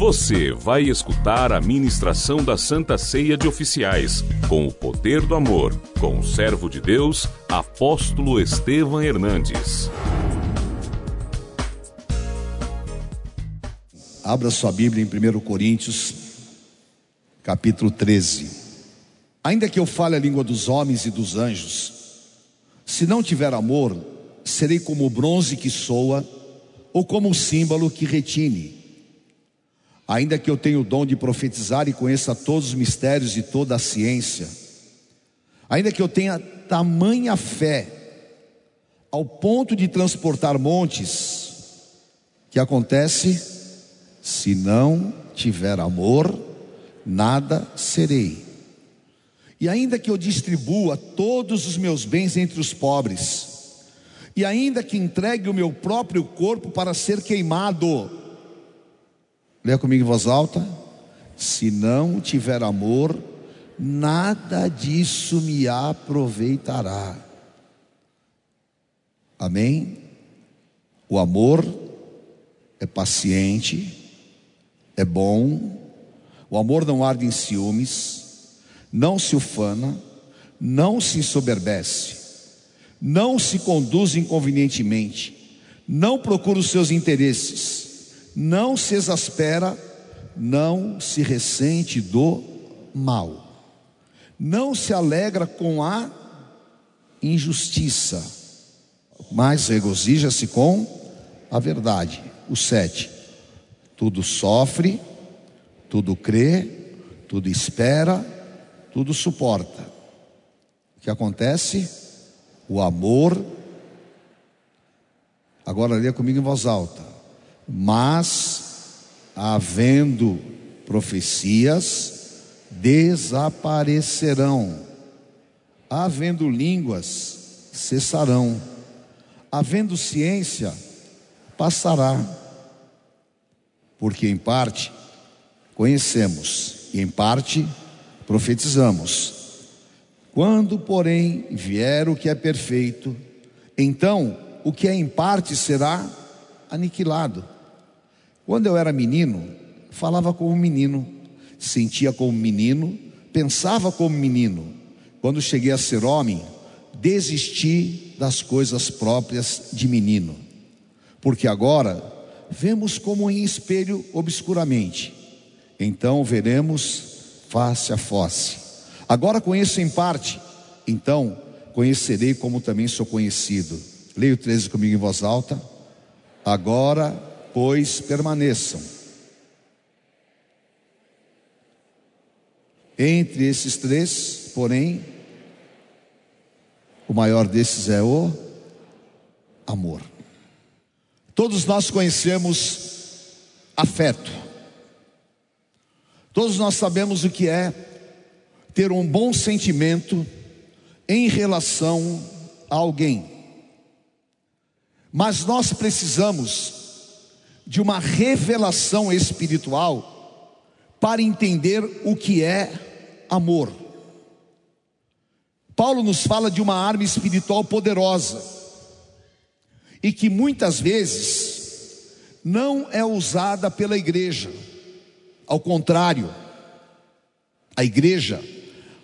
Você vai escutar a ministração da Santa Ceia de Oficiais, com o poder do amor, com o servo de Deus, apóstolo Estevam Hernandes. Abra sua Bíblia em 1 Coríntios, capítulo 13. Ainda que eu fale a língua dos homens e dos anjos, se não tiver amor, serei como o bronze que soa, ou como o símbolo que retine. Ainda que eu tenha o dom de profetizar e conheça todos os mistérios e toda a ciência, ainda que eu tenha tamanha fé, ao ponto de transportar montes, que acontece? Se não tiver amor, nada serei. E ainda que eu distribua todos os meus bens entre os pobres, e ainda que entregue o meu próprio corpo para ser queimado, leia comigo em voz alta: se não tiver amor, nada disso me aproveitará. Amém? O amor é paciente, é bom, o amor não arde em ciúmes, não se ufana, não se ensoberbece, não se conduz inconvenientemente, não procura os seus interesses, não se exaspera, não se ressente do mal, não se alegra com a injustiça, mas regozija-se com a verdade. O sete, tudo sofre, tudo crê, tudo espera, tudo suporta. O que acontece? O amor. Agora leia comigo em voz alta. Mas, havendo profecias, desaparecerão. Havendo línguas, cessarão. Havendo ciência, passará. Porque em parte conhecemos e em parte profetizamos. Quando, porém, vier o que é perfeito, então o que é em parte será aniquilado. Quando eu era menino, falava como menino, sentia como menino, pensava como menino. Quando cheguei a ser homem, desisti das coisas próprias de menino. Porque agora vemos como em espelho obscuramente, então veremos face a face. Agora conheço em parte, então conhecerei como também sou conhecido. Leio o 13 comigo em voz alta. Agora, pois, permaneçam. Entre esses três, porém, o maior desses é o amor. Todos nós conhecemos afeto. Todos nós sabemos o que é ter um bom sentimento em relação a alguém. Mas nós precisamos de uma revelação espiritual para entender o que é amor. Paulo nos fala de uma arma espiritual poderosa e que muitas vezes não é usada pela igreja. Ao contrário, a igreja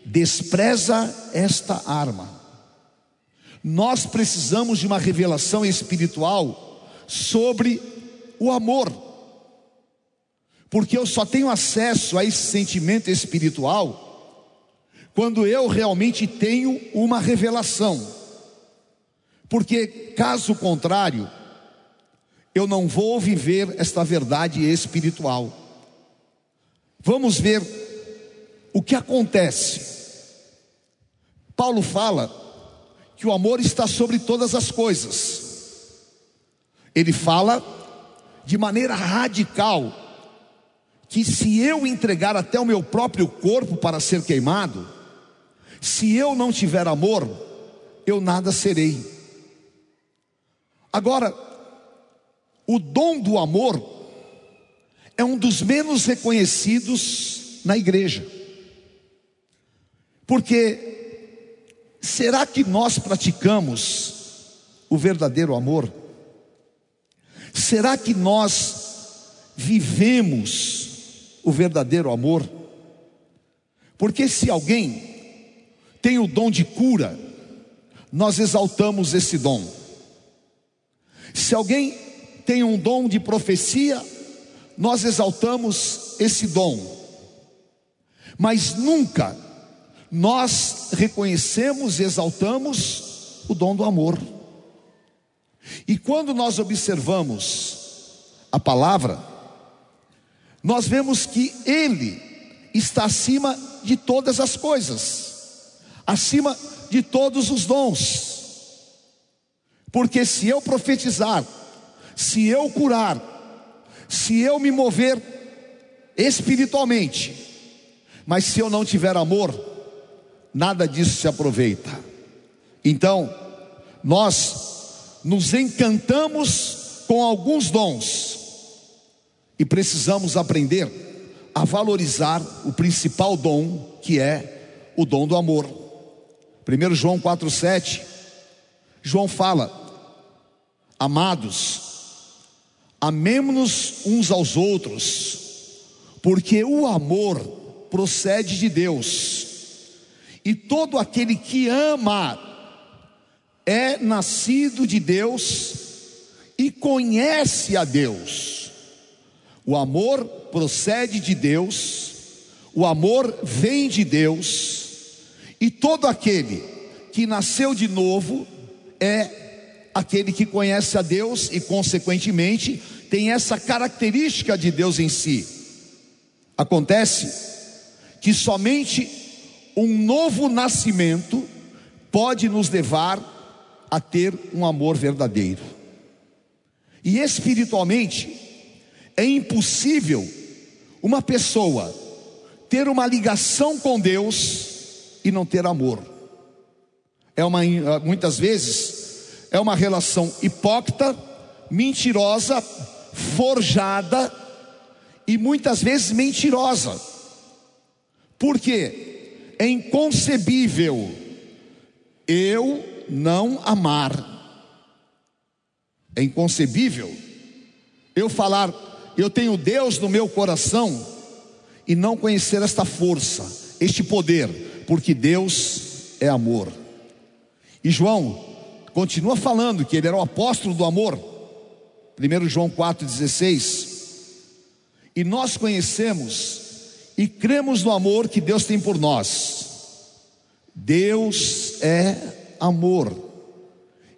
despreza esta arma. Nós precisamos de uma revelação espiritual sobre o amor, porque eu só tenho acesso a esse sentimento espiritual quando eu realmente tenho uma revelação, porque caso contrário, eu não vou viver esta verdade espiritual. Vamos ver o que acontece. Paulo fala que o amor está sobre todas as coisas. Ele fala de maneira radical que se eu entregar até o meu próprio corpo para ser queimado, se eu não tiver amor, eu nada serei. Agora, o dom do amor é um dos menos reconhecidos na igreja. Porque será que nós praticamos o verdadeiro amor? Será que nós vivemos o verdadeiro amor? Porque se alguém tem o dom de cura, nós exaltamos esse dom. Se alguém tem um dom de profecia, nós exaltamos esse dom. Mas nunca nós reconhecemos e exaltamos o dom do amor. E quando nós observamos a palavra, nós vemos que Ele está acima de todas as coisas, acima de todos os dons. Porque se eu profetizar, se eu curar, se eu me mover espiritualmente, mas se eu não tiver amor, nada disso se aproveita. Então, nós nos encantamos com alguns dons e precisamos aprender a valorizar o principal dom, que é o dom do amor. 1 João 4,7, João fala: Amados, amemos-nos uns aos outros, porque o amor procede de Deus, e todo aquele que ama é nascido de Deus e conhece a Deus. O amor procede de Deus, o amor vem de Deus, e todo aquele que nasceu de novo é aquele que conhece a Deus e, consequentemente, tem essa característica de Deus em si. Acontece que somente um novo nascimento pode nos levar a ter um amor verdadeiro. E espiritualmente, é impossível uma pessoa ter uma ligação com Deus e não ter amor. É uma muitas vezes é uma relação hipócrita, mentirosa, forjada e muitas vezes mentirosa. Porque é inconcebível eu não amar. É inconcebível eu falar, eu tenho Deus no meu coração e não conhecer esta força, este poder, porque Deus é amor. E João continua falando que ele era o apóstolo do amor. 1 João 4,16. E nós conhecemos e cremos no amor que Deus tem por nós. Deus é amor.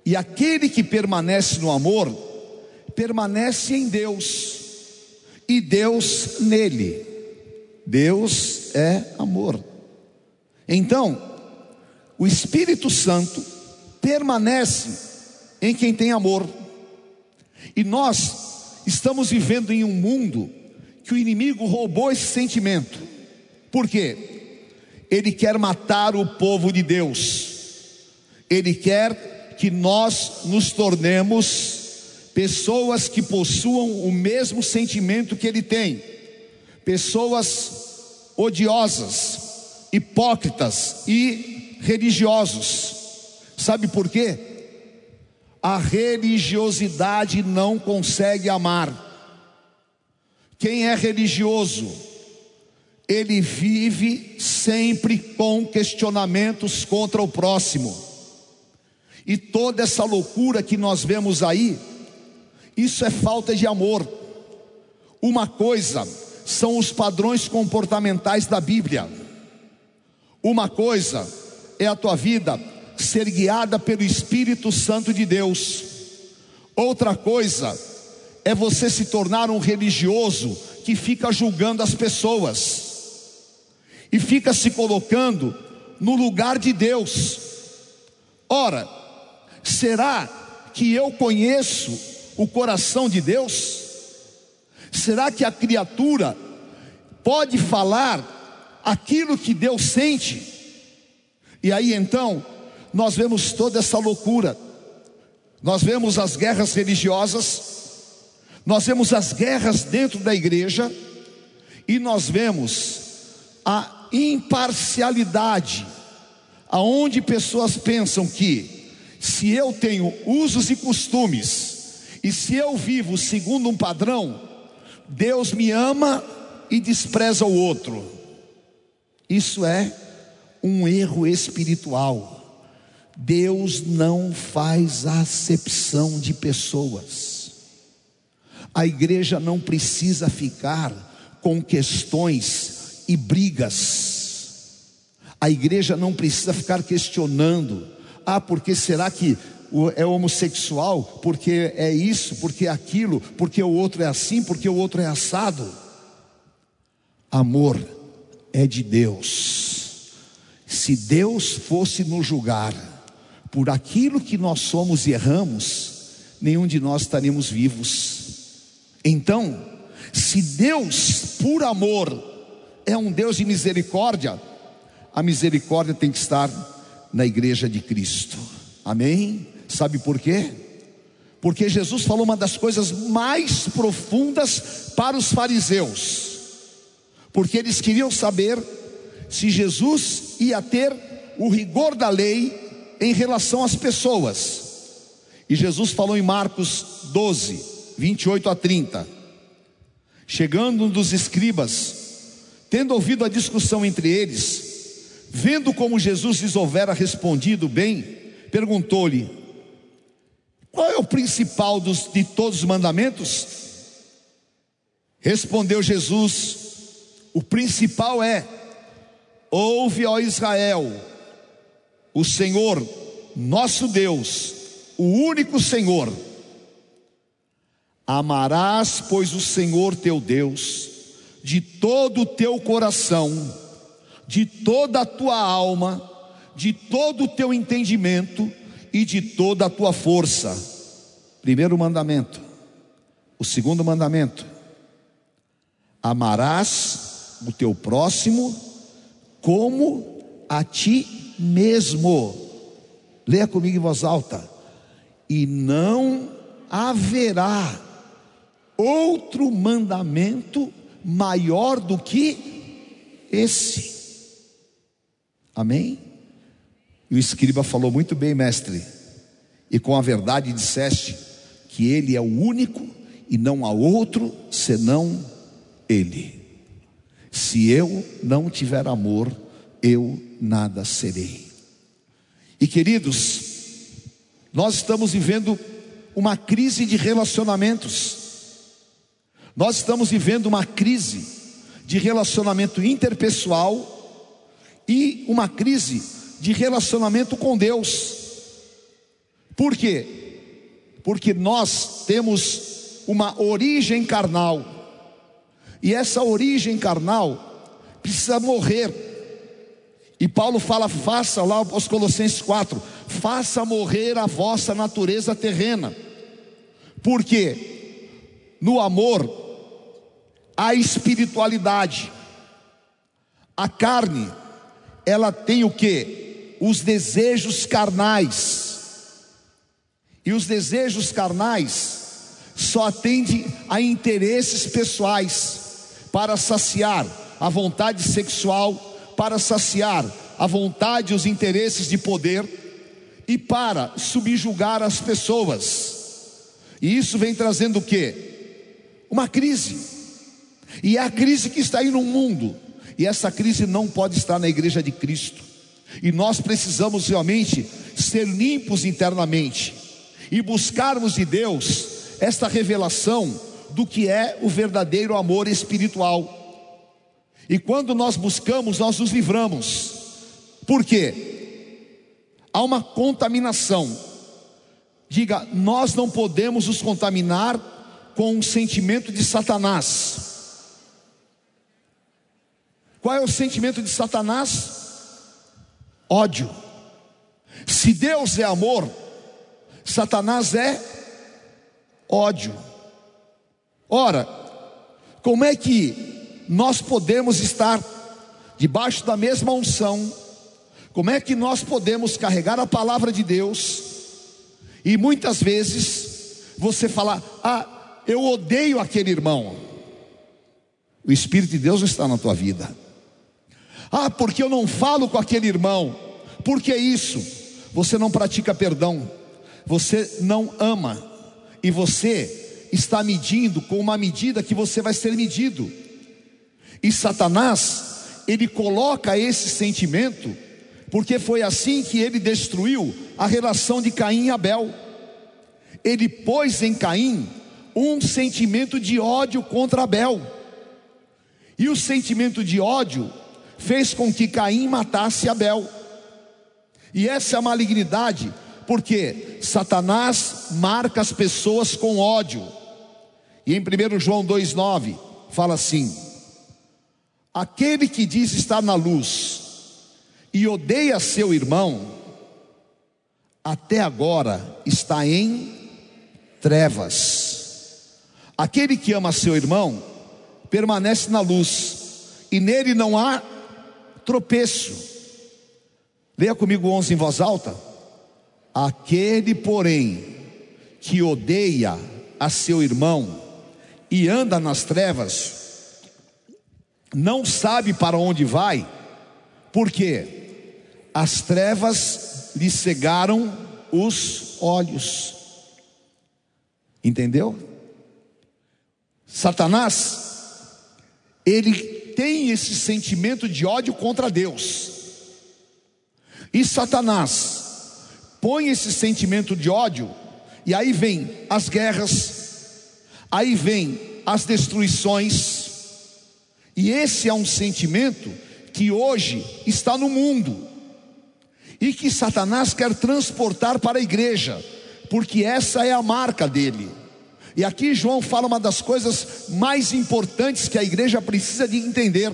E aquele que permanece no amor, permanece em Deus, e Deus nele. Deus é amor. Então, o Espírito Santo permanece em quem tem amor. E nós estamos vivendo em um mundo que o inimigo roubou esse sentimento. Por quê? Ele quer matar o povo de Deus. Ele quer que nós nos tornemos pessoas que possuam o mesmo sentimento que ele tem. Pessoas odiosas, hipócritas e religiosos Sabe por quê? A religiosidade não consegue amar. Quem é religioso, ele vive sempre com questionamentos contra o próximo. E toda essa loucura que nós vemos aí, isso é falta de amor. Uma coisa são os padrões comportamentais da Bíblia. Uma coisa é a tua vida ser guiada pelo Espírito Santo de Deus. Outra coisa é você se tornar um religioso que fica julgando as pessoas e fica se colocando no lugar de Deus. Ora, será que eu conheço o coração de Deus? Será que a criatura pode falar aquilo que Deus sente? E aí então, nós vemos toda essa loucura. Nós vemos as guerras religiosas, nós vemos as guerras dentro da igreja, e nós vemos a imparcialidade, aonde pessoas pensam que se eu tenho usos e costumes, e se eu vivo segundo um padrão, Deus me ama e despreza o outro. Isso é um erro espiritual. Deus não faz acepção de pessoas. A igreja não precisa ficar com questões e brigas. A igreja não precisa ficar questionando: ah, porque será que é homossexual? Porque é isso, porque é aquilo, porque o outro é assim, porque o outro é assado. Amor é de Deus. Se Deus fosse nos julgar por aquilo que nós somos e erramos, nenhum de nós estaríamos vivos. Então, se Deus, por amor, é um Deus de misericórdia, a misericórdia tem que estar na igreja de Cristo. Amém? Sabe por quê? Porque Jesus falou uma das coisas mais profundas para os fariseus. Porque eles queriam saber se Jesus ia ter o rigor da lei em relação às pessoas. E Jesus falou em Marcos 12, 28 a 30. Chegando um dos escribas, tendo ouvido a discussão entre eles, vendo como Jesus lhes houvera respondido bem, perguntou-lhe: Qual é o principal dos, de todos os mandamentos? Respondeu Jesus: O principal é: Ouve, ó Israel, o Senhor, nosso Deus, o único Senhor. Amarás, pois, o Senhor teu Deus, de todo o teu coração, de toda a tua alma, de todo o teu entendimento e de toda a tua força. Primeiro mandamento. O segundo mandamento: amarás o teu próximo como a ti mesmo. Leia comigo em voz alta. E não haverá outro mandamento maior do que esse. Amém? E o escriba falou muito bem, mestre, e com a verdade disseste que ele é o único e não há outro senão ele. Se eu não tiver amor, eu nada serei. E queridos, nós estamos vivendo uma crise de relacionamentos. Nós estamos vivendo uma crise de relacionamento interpessoal e uma crise de relacionamento com Deus. Por quê? Porque nós temos uma origem carnal, e essa origem carnal precisa morrer. E Paulo fala: faça lá aos Colossenses 4, faça morrer a vossa natureza terrena, porque no amor há espiritualidade, a carne ela tem o que? Os desejos carnais. E os desejos carnais só atendem a interesses pessoais para saciar a vontade sexual, para saciar a vontade e os interesses de poder e para subjugar as pessoas. E isso vem trazendo o que? Uma crise. E é a crise que está aí no mundo e essa crise não pode estar na igreja de Cristo. E nós precisamos realmente ser limpos internamente e buscarmos de Deus esta revelação do que é o verdadeiro amor espiritual. E quando nós buscamos, nós nos livramos. Por quê? Há uma contaminação. Diga, nós não podemos nos contaminar com um sentimento de Satanás. Qual é o sentimento de Satanás? Ódio. Se Deus é amor, Satanás é ódio. Ora, como é que nós podemos estar debaixo da mesma unção? Como é que nós podemos carregar a palavra de Deus e muitas vezes você falar: "Ah, eu odeio aquele irmão". O espírito de Deus não está na tua vida. Ah, porque eu não falo com aquele irmão. Por que isso? Você não pratica perdão. Você não ama. E você está medindo com uma medida que você vai ser medido. E Satanás, ele coloca esse sentimento, porque foi assim que ele destruiu a relação de Caim e Abel. Ele pôs em Caim um sentimento de ódio contra Abel. E o sentimento de ódio fez com que Caim matasse Abel. E essa é a malignidade, porque Satanás marca as pessoas com ódio. E em 1 João 2,9 fala assim: Aquele que diz estar na luz e odeia seu irmão, até agora está em trevas. Aquele que ama seu irmão permanece na luz, e nele não há tropeço. Leia comigo 11 em voz alta. Aquele, porém, que odeia a seu irmão e anda nas trevas, não sabe para onde vai, porque as trevas lhe cegaram os olhos. Entendeu? Satanás, ele tem esse sentimento de ódio contra Deus. E Satanás põe esse sentimento de ódio, e aí vem as guerras, aí vem as destruições, e esse é um sentimento que hoje está no mundo, e que Satanás quer transportar para a igreja, porque essa é a marca dele. E aqui João fala uma das coisas mais importantes que a igreja precisa de entender: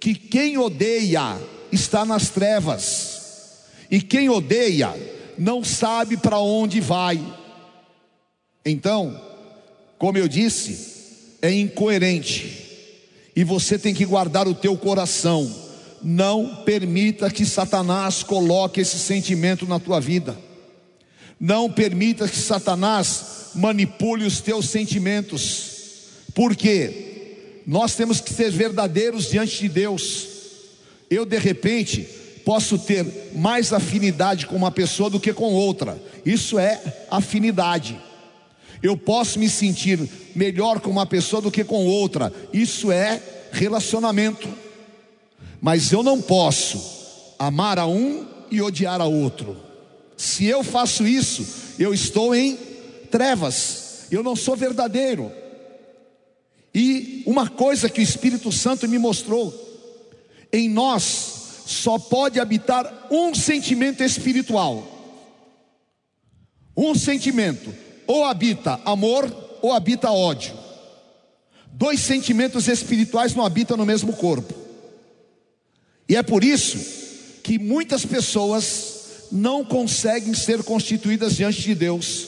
que quem odeia está nas trevas, e quem odeia não sabe para onde vai. Então, como eu disse, é incoerente, e você tem que guardar o teu coração. Não permita que Satanás coloque esse sentimento na tua vida. Não permita que Satanás manipule os teus sentimentos. Porque nós temos que ser verdadeiros diante de Deus. Eu de repente posso ter mais afinidade com uma pessoa do que com outra. Isso é afinidade. Eu posso me sentir melhor com uma pessoa do que com outra. Isso é relacionamento. Mas eu não posso amar a um e odiar a outro. Se eu faço isso, eu estou em trevas. Eu não sou verdadeiro. E uma coisa que o Espírito Santo me mostrou em nós só pode habitar um sentimento espiritual. Um sentimento, ou habita amor ou habita ódio. Dois sentimentos espirituais não habitam no mesmo corpo. E é por isso que muitas pessoas não conseguem ser constituídas diante de Deus.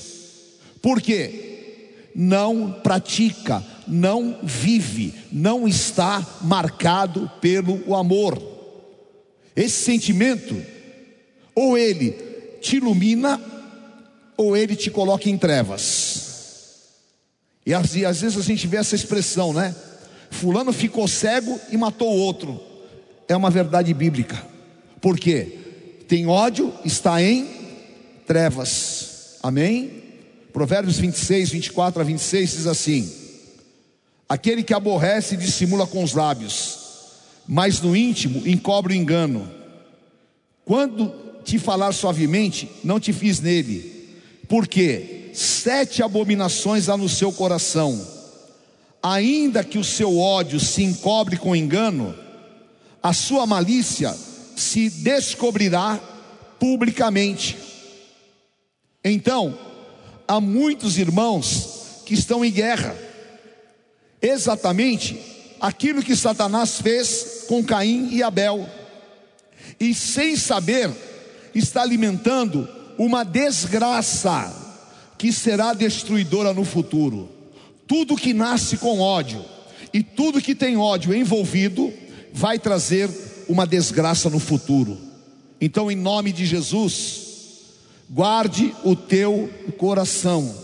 Por quê? Não pratica não vive, não está marcado pelo amor. Esse sentimento, ou ele te ilumina, ou ele te coloca em trevas. E às, e às vezes a gente vê essa expressão, né? Fulano ficou cego e matou o outro. É uma verdade bíblica. Por quê? Tem ódio, está em trevas. Amém? Provérbios 26, 24 a 26 diz assim: Aquele que aborrece dissimula com os lábios, mas no íntimo encobre o engano. Quando te falar suavemente, não te fiz nele, porque sete abominações há no seu coração, ainda que o seu ódio se encobre com engano, a sua malícia se descobrirá publicamente. Então, há muitos irmãos que estão em guerra, exatamente aquilo que Satanás fez com Caim e Abel, e sem saber, está alimentando uma desgraça que será destruidora no futuro. Tudo que nasce com ódio e tudo que tem ódio envolvido vai trazer uma desgraça no futuro. Então, em nome de Jesus, guarde o teu coração,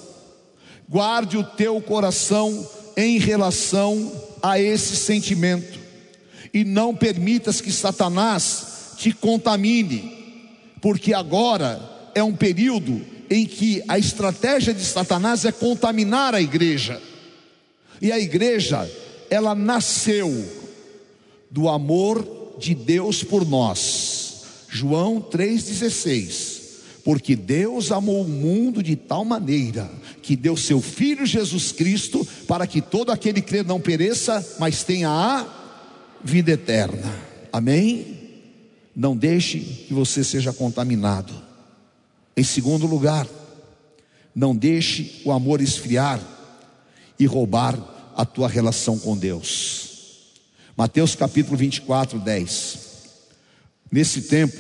guarde o teu coração em relação a esse sentimento. E não permitas que Satanás te contamine, porque agora é um período em que a estratégia de Satanás é contaminar a igreja. E a igreja, ela nasceu do amor de Deus por nós. João 3,16. Porque Deus amou o mundo de tal maneira que deu seu Filho Jesus Cristo para que todo aquele que crê não pereça, mas tenha a vida eterna. Amém? Não deixe que você seja contaminado. Em segundo lugar, não deixe o amor esfriar e roubar a tua relação com Deus. Mateus capítulo 24, 10. Nesse tempo,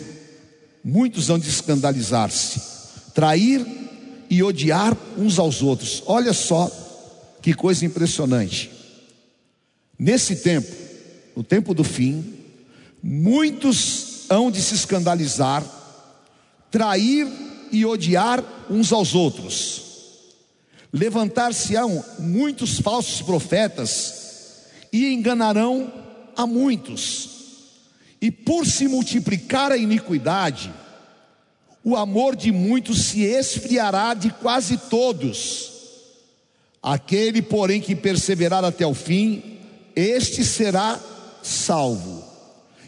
muitos hão de escandalizar-se, trair e odiar uns aos outros. Olha só que coisa impressionante. Nesse tempo, no tempo do fim, muitos hão de se escandalizar, trair e odiar uns aos outros. Levantar-se-ão muitos falsos profetas e enganarão a muitos. E por se multiplicar a iniquidade, o amor de muitos se esfriará de quase todos. Aquele, porém, que perseverar até o fim, este será salvo.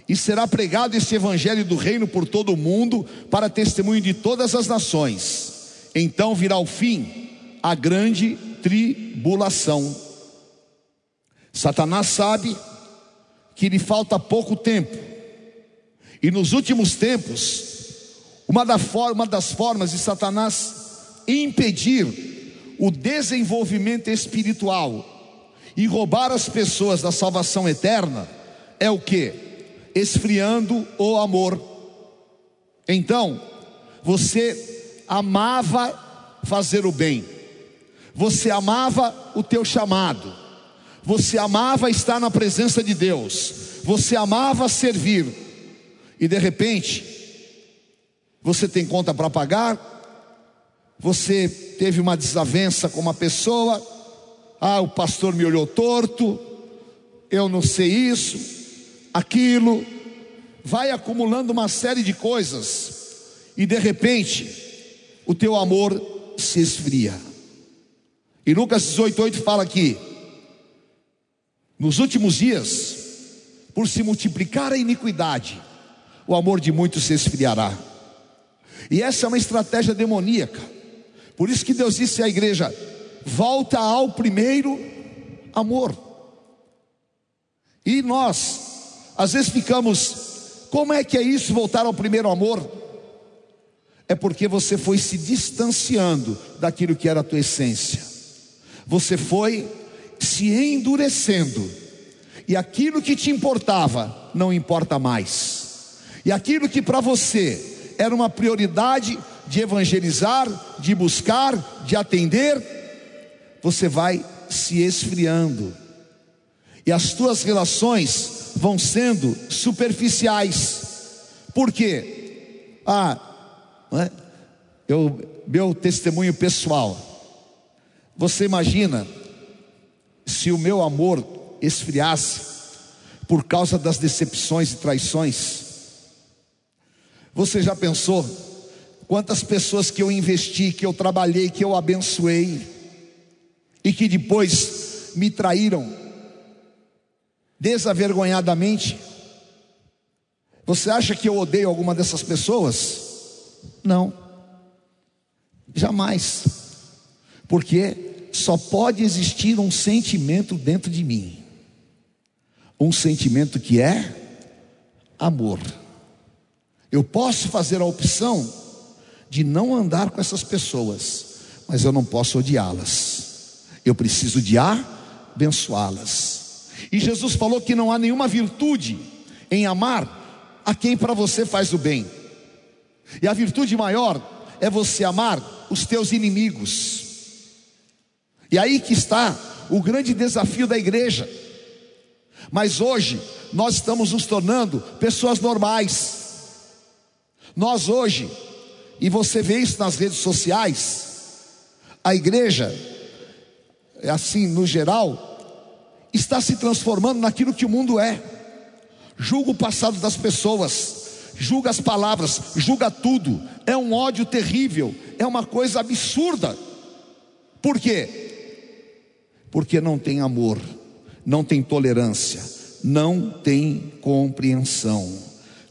E será pregado este evangelho do reino por todo o mundo, para testemunho de todas as nações. Então virá o fim, a grande tribulação. Satanás sabe que lhe falta pouco tempo, e nos últimos tempos, uma, da uma das formas de Satanás impedir o desenvolvimento espiritual e roubar as pessoas da salvação eterna é o que? Esfriando o amor. Então, você amava fazer o bem, você amava o teu chamado, você amava estar na presença de Deus, você amava servir, e de repente, você tem conta para pagar, você teve uma desavença com uma pessoa, ah, o pastor me olhou torto, eu não sei isso, aquilo, vai acumulando uma série de coisas, e de repente, o teu amor se esfria. E Lucas 18,8 fala aqui: nos últimos dias, por se multiplicar a iniquidade, o amor de muitos se esfriará. E essa é uma estratégia demoníaca. Por isso que Deus disse à igreja: volta ao primeiro amor. E nós, às vezes ficamos, como é que é isso voltar ao primeiro amor? É porque você foi se distanciando daquilo que era a tua essência. Você foi se endurecendo. E aquilo que te importava não importa mais. E aquilo que para você era uma prioridade de evangelizar, de buscar, de atender, você vai se esfriando. E as tuas relações vão sendo superficiais. Por quê? Ah, é? eu, meu testemunho pessoal. Você imagina se o meu amor esfriasse por causa das decepções e traições? Você já pensou quantas pessoas que eu investi, que eu trabalhei, que eu abençoei e que depois me traíram desavergonhadamente? Você acha que eu odeio alguma dessas pessoas? Não, jamais, porque só pode existir um sentimento dentro de mim, um sentimento que é amor. Eu posso fazer a opção de não andar com essas pessoas, mas eu não posso odiá-las. Eu preciso de abençoá-las. E Jesus falou que não há nenhuma virtude em amar a quem para você faz o bem. E a virtude maior é você amar os teus inimigos. E aí que está o grande desafio da igreja. Mas hoje nós estamos nos tornando pessoas normais nós hoje, e você vê isso nas redes sociais, a igreja, assim no geral, está se transformando naquilo que o mundo é. Julga o passado das pessoas, julga as palavras, julga tudo. É um ódio terrível, é uma coisa absurda. Por quê? Porque não tem amor. não tem tolerância, não tem compreensão.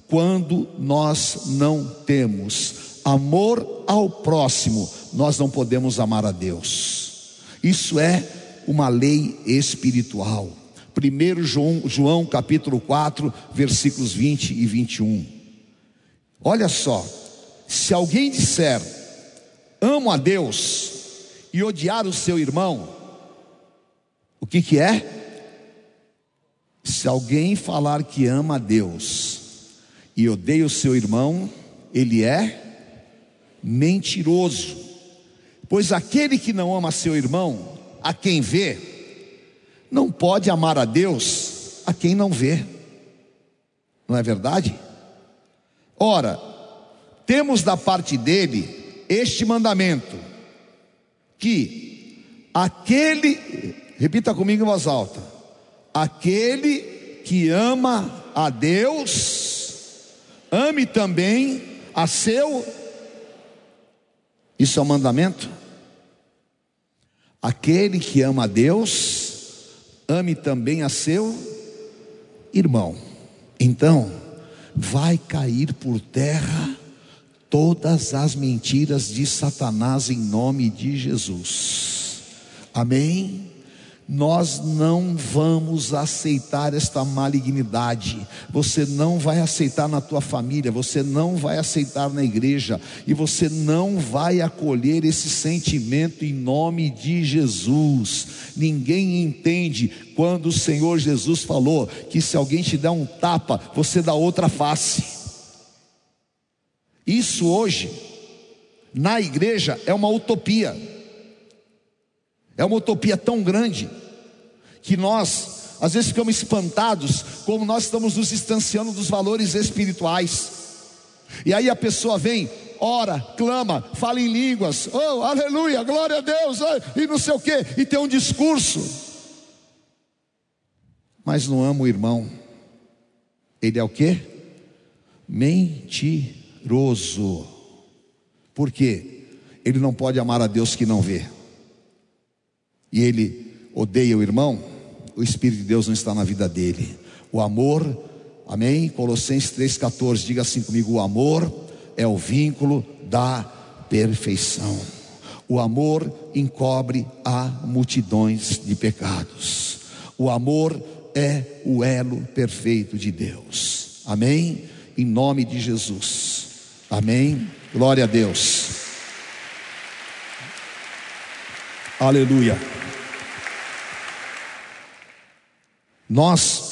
Quando nós não temos amor ao próximo, nós não podemos amar a Deus. Isso é uma lei espiritual. 1 João, João capítulo 4, versículos 20 e 21. Olha só, se alguém disser amo a Deus e odiar o seu irmão, o que que é? Se alguém falar que ama a Deus e odeia o seu irmão, ele é mentiroso. Pois aquele que não ama seu irmão, a quem vê, não pode amar a Deus a quem não vê. Não é verdade? Ora, temos da parte dele este mandamento: que aquele, repita comigo em voz alta, aquele que ama a Deus, ame também a seu. Isso é um mandamento? Aquele que ama a Deus, ame também a seu irmão. Então, vai cair por terra todas as mentiras de Satanás em nome de Jesus. Amém? Nós não vamos aceitar esta malignidade. Você não vai aceitar na tua família, você não vai aceitar na igreja e você não vai acolher esse sentimento em nome de Jesus. Ninguém entende quando o Senhor Jesus falou que se alguém te der um tapa, você dá outra face. Isso hoje na igreja é uma utopia. É uma utopia tão grande que nós, às vezes, ficamos espantados como nós estamos nos distanciando dos valores espirituais. E aí a pessoa vem, ora, clama, fala em línguas, oh, aleluia, glória a Deus, e não sei o que, e tem um discurso, mas não ama o irmão. Ele é o que? Mentiroso. Por quê? Ele não pode amar a Deus que não vê e ele odeia o irmão, o Espírito de Deus não está na vida dele. O amor, amém? Colossenses 3,14, diga assim comigo: o amor é o vínculo da perfeição. O amor encobre a multidões de pecados. O amor é o elo perfeito de Deus. Amém? Em nome de Jesus. Amém. Glória a Deus. Aleluia. Nós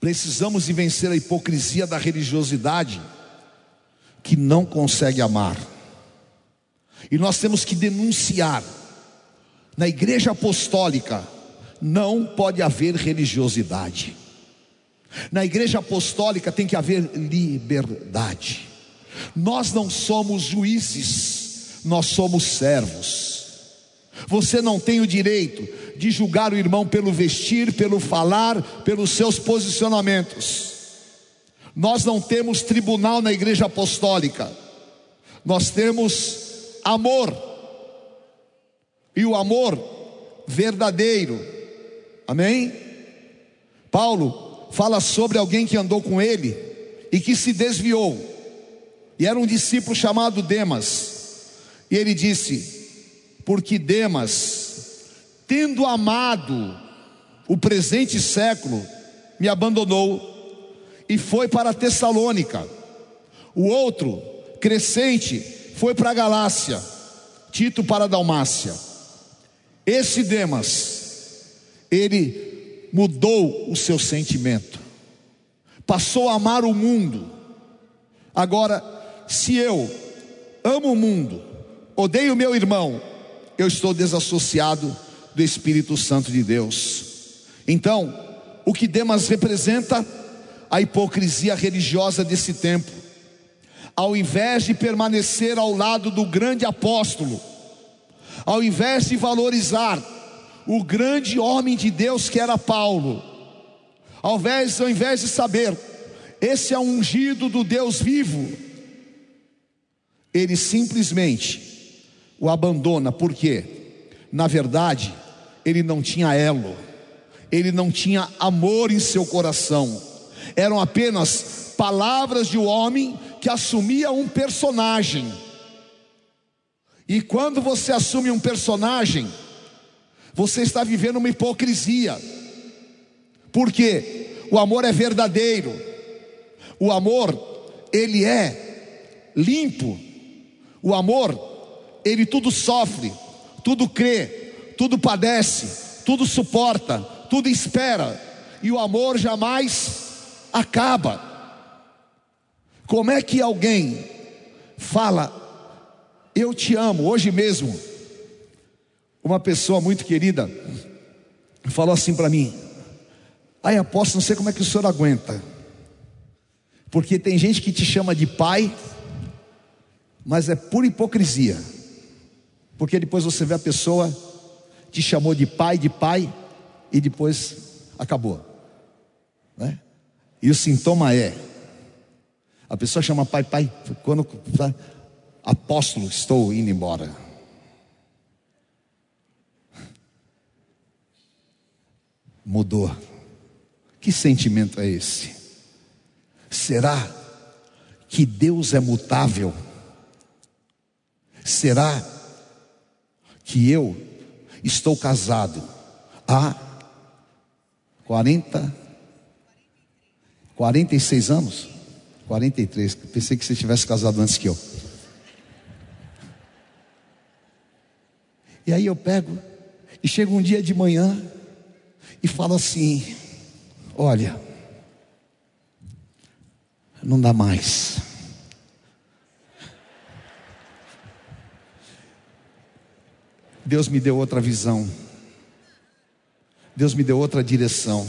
precisamos de vencer a hipocrisia da religiosidade que não consegue amar. E nós temos que denunciar. Na igreja apostólica não pode haver religiosidade. Na igreja apostólica tem que haver liberdade. Nós não somos juízes, nós somos servos. Você não tem o direito de julgar o irmão pelo vestir, pelo falar, pelos seus posicionamentos. Nós não temos tribunal na igreja apostólica, nós temos amor, e o amor verdadeiro, amém? Paulo fala sobre alguém que andou com ele e que se desviou, e era um discípulo chamado Demas, e ele disse: porque Demas, tendo amado o presente século, me abandonou e foi para Tessalônica. O outro, Crescente, foi para a Galácia, Tito para a Dalmácia. Esse Demas, ele mudou o seu sentimento, passou a amar o mundo. Agora, se eu amo o mundo, odeio meu irmão, eu estou desassociado do Espírito Santo de Deus. Então, o que Demas representa? A hipocrisia religiosa desse tempo. Ao invés de permanecer ao lado do grande apóstolo, ao invés de valorizar o grande homem de Deus que era Paulo, ao invés, ao invés de saber, esse é um ungido do Deus vivo, ele simplesmente o abandona, porque, na verdade, ele não tinha elo, ele não tinha amor em seu coração, eram apenas palavras de um homem que assumia um personagem. E quando você assume um personagem, você está vivendo uma hipocrisia, porque o amor é verdadeiro, o amor, ele é limpo, o amor, ele tudo sofre, tudo crê, tudo padece, tudo suporta, tudo espera, e o amor jamais acaba. Como é que alguém fala, eu te amo, hoje mesmo? Uma pessoa muito querida falou assim para mim: Ai, apóstolo, não sei como é que o senhor aguenta, porque tem gente que te chama de pai, mas é pura hipocrisia, porque depois você vê a pessoa te chamou de pai, de pai, e depois acabou, né? E o sintoma é a pessoa chama pai, pai, quando tá, apóstolo, estou indo embora. Mudou. Que sentimento é esse? Será que Deus é mutável? Será que eu estou casado há 40, 46 anos? 43. Pensei que você tivesse casado antes que eu. E aí eu pego e chego um dia de manhã e falo assim: Olha, não dá mais. Deus me deu outra visão. Deus me deu outra direção.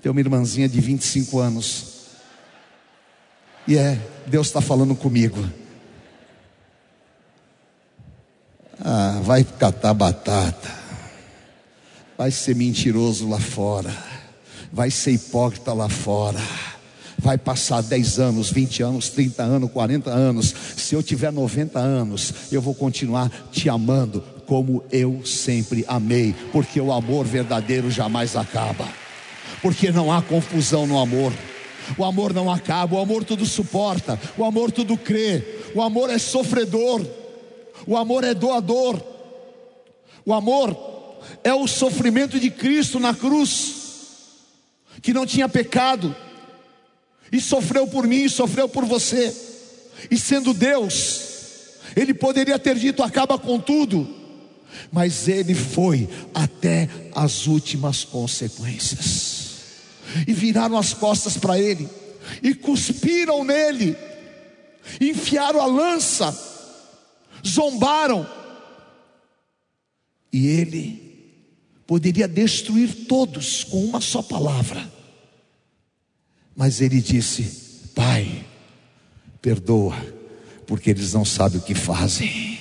Tem uma irmãzinha de 25 anos e é, Deus está falando comigo. Ah, vai catar batata, vai ser mentiroso lá fora, vai ser hipócrita lá fora, vai passar 10 anos, 20 anos, 30 anos, 40 anos. Se eu tiver 90 anos, eu vou continuar te amando como eu sempre amei, porque o amor verdadeiro jamais acaba, porque não há confusão no amor. O amor não acaba, o amor tudo suporta, o amor tudo crê, o amor é sofredor, o amor é doador, o amor é o sofrimento de Cristo na cruz, que não tinha pecado, e sofreu por mim, sofreu por você, e sendo Deus, Ele poderia ter dito: acaba com tudo, mas Ele foi até as últimas consequências. E viraram as costas para ele, e cuspiram nele, enfiaram a lança, zombaram, e ele poderia destruir todos com uma só palavra, mas ele disse: Pai, perdoa, porque eles não sabem o que fazem.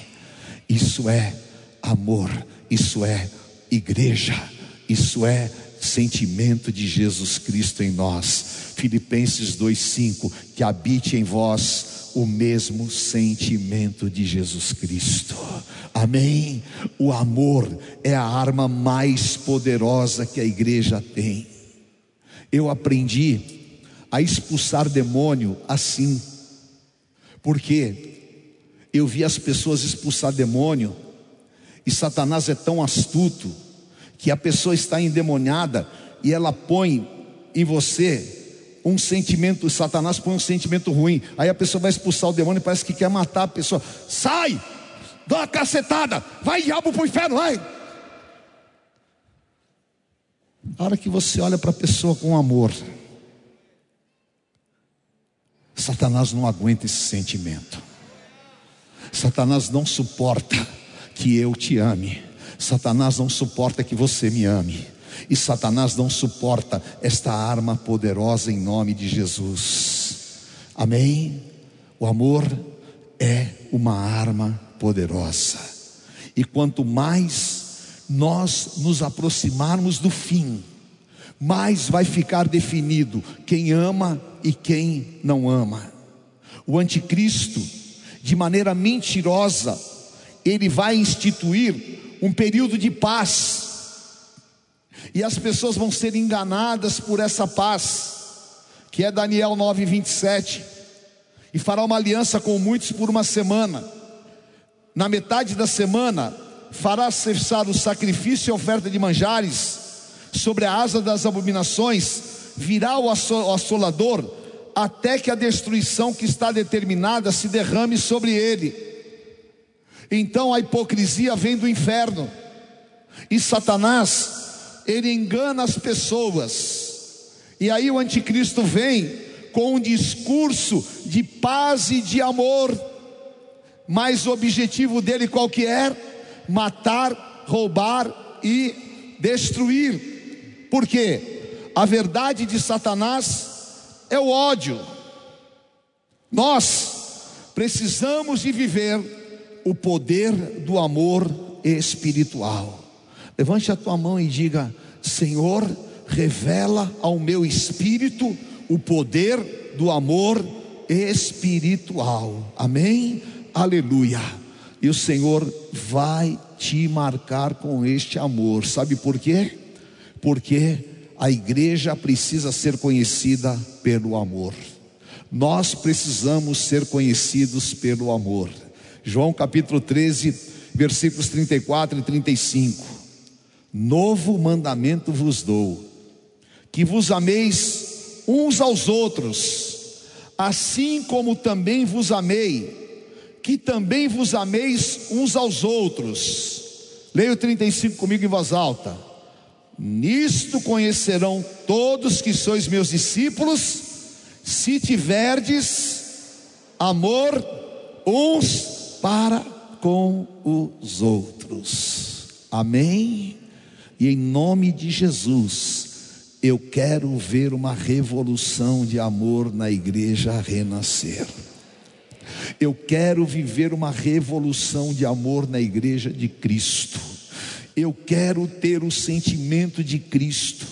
Isso é amor, isso é igreja, isso é sentimento de Jesus Cristo em nós. Filipenses 2:5, que habite em vós o mesmo sentimento de Jesus Cristo. Amém. O amor é a arma mais poderosa que a igreja tem. Eu aprendi a expulsar demônio assim, porque eu vi as pessoas expulsar demônio, e Satanás é tão astuto que a pessoa está endemoniada e ela põe em você um sentimento, Satanás põe um sentimento ruim, aí a pessoa vai expulsar o demônio e parece que quer matar a pessoa. Sai! Dá uma cacetada, vai diabo para o inferno, vai! A hora que você olha para a pessoa com amor, Satanás não aguenta esse sentimento. Satanás não suporta que eu te ame. Satanás não suporta que você me ame. E Satanás não suporta esta arma poderosa em nome de Jesus. Amém? O amor é uma arma poderosa. E quanto mais nós nos aproximarmos do fim, mais vai ficar definido quem ama e quem não ama. O anticristo, de maneira mentirosa, ele vai instituir um período de paz. E as pessoas vão ser enganadas por essa paz, que é Daniel 9:27. E fará uma aliança com muitos por uma semana. Na metade da semana, fará cessar o sacrifício e oferta de manjares sobre a asa das abominações, virá o assolador até que a destruição que está determinada se derrame sobre ele. Então a hipocrisia vem do inferno. E Satanás, ele engana as pessoas. E aí o anticristo vem com um discurso de paz e de amor. Mas o objetivo dele qual que é? Matar, roubar e destruir. Por quê? A verdade de Satanás é o ódio. Nós precisamos de viver o poder do amor espiritual. Levante a tua mão e diga: Senhor, revela ao meu espírito o poder do amor espiritual. Amém? Aleluia. E o Senhor vai te marcar com este amor. Sabe por quê? Porque a igreja precisa ser conhecida pelo amor. Nós precisamos ser conhecidos pelo amor. João capítulo 13, versículos 34 e 35. Novo mandamento vos dou: que vos ameis uns aos outros, assim como também vos amei, que também vos ameis uns aos outros. Leia o 35 comigo em voz alta. Nisto conhecerão todos que sois meus discípulos, se tiverdes amor uns para com os outros. Amém? E em nome de Jesus, eu quero ver uma revolução de amor na igreja renascer. Eu quero viver uma revolução de amor na igreja de Cristo. Eu quero ter o sentimento de Cristo.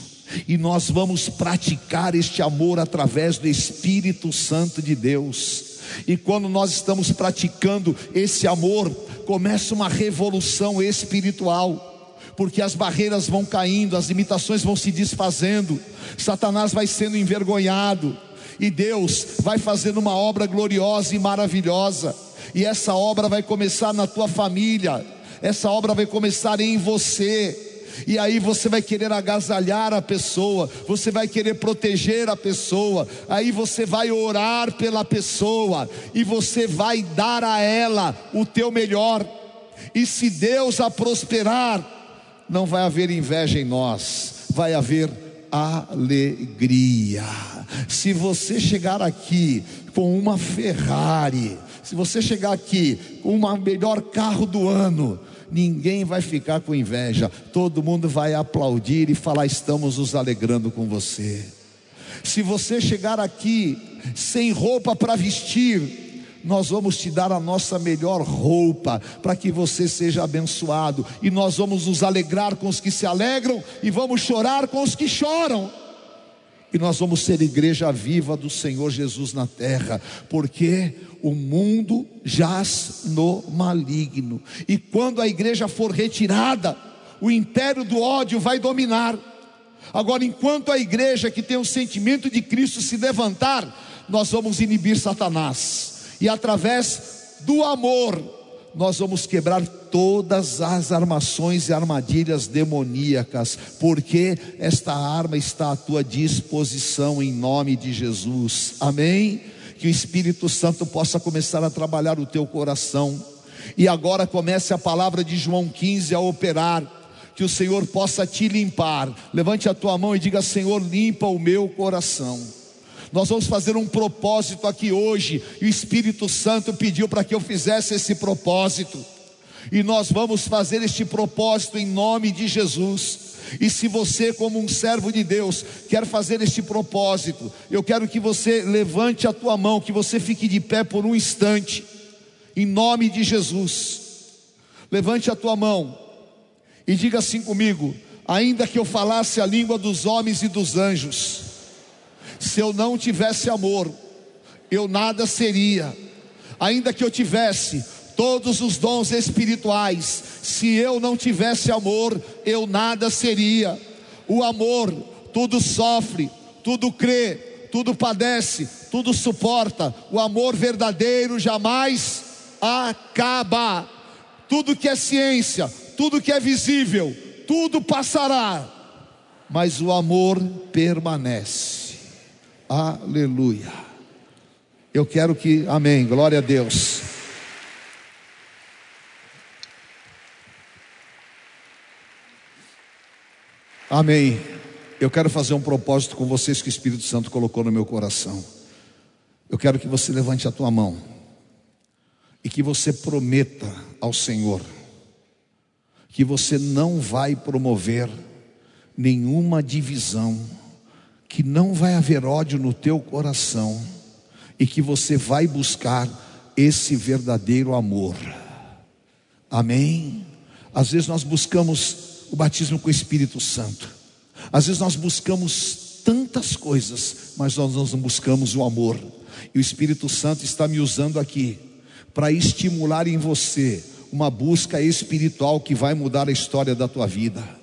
E nós vamos praticar este amor através do Espírito Santo de Deus. E quando nós estamos praticando esse amor, começa uma revolução espiritual, porque as barreiras vão caindo, as limitações vão se desfazendo, Satanás vai sendo envergonhado, e Deus vai fazendo uma obra gloriosa e maravilhosa, e essa obra vai começar na tua família, essa obra vai começar em você. E aí você vai querer agasalhar a pessoa, você vai querer proteger a pessoa, aí você vai orar pela pessoa e você vai dar a ela o teu melhor. E se Deus a prosperar, não vai haver inveja em nós, vai haver alegria. Se você chegar aqui com uma Ferrari, se você chegar aqui com o melhor carro do ano, ninguém vai ficar com inveja, todo mundo vai aplaudir e falar: estamos nos alegrando com você. Se você chegar aqui sem roupa para vestir, nós vamos te dar a nossa melhor roupa para que você seja abençoado, e nós vamos nos alegrar com os que se alegram e vamos chorar com os que choram e nós vamos ser igreja viva do Senhor Jesus na terra, porque o mundo jaz no maligno, e quando a igreja for retirada, o império do ódio vai dominar. Agora, enquanto a igreja que tem o sentimento de Cristo se levantar, nós vamos inibir Satanás, e através do amor, nós vamos quebrar todas as armações e armadilhas demoníacas, porque esta arma está à tua disposição em nome de Jesus. Amém? Que o Espírito Santo possa começar a trabalhar o teu coração. E agora comece a palavra de João 15 a operar. Que o Senhor possa te limpar. Levante a tua mão e diga: Senhor, limpa o meu coração. Nós vamos fazer um propósito aqui hoje, e o Espírito Santo pediu para que eu fizesse esse propósito. E nós vamos fazer este propósito em nome de Jesus. E se você, como um servo de Deus, quer fazer este propósito, eu quero que você levante a tua mão, que você fique de pé por um instante, em nome de Jesus. Levante a tua mão e diga assim comigo: ainda que eu falasse a língua dos homens e dos anjos, se eu não tivesse amor, eu nada seria. Ainda que eu tivesse todos os dons espirituais, se eu não tivesse amor, eu nada seria. O amor tudo sofre, tudo crê, tudo padece, tudo suporta. O amor verdadeiro jamais acaba. Tudo que é ciência, tudo que é visível, tudo passará, mas o amor permanece. Aleluia. Eu quero que, amém, glória a Deus. Amém. Eu quero fazer um propósito com vocês que o Espírito Santo colocou no meu coração. Eu quero que você levante a tua mão e que você prometa ao Senhor que você não vai promover nenhuma divisão, que não vai haver ódio no teu coração e que você vai buscar esse verdadeiro amor. Amém? Às vezes nós buscamos o batismo com o Espírito Santo. Às vezes nós buscamos tantas coisas, mas nós não buscamos o amor. E o Espírito Santo está me usando aqui para estimular em você uma busca espiritual que vai mudar a história da tua vida.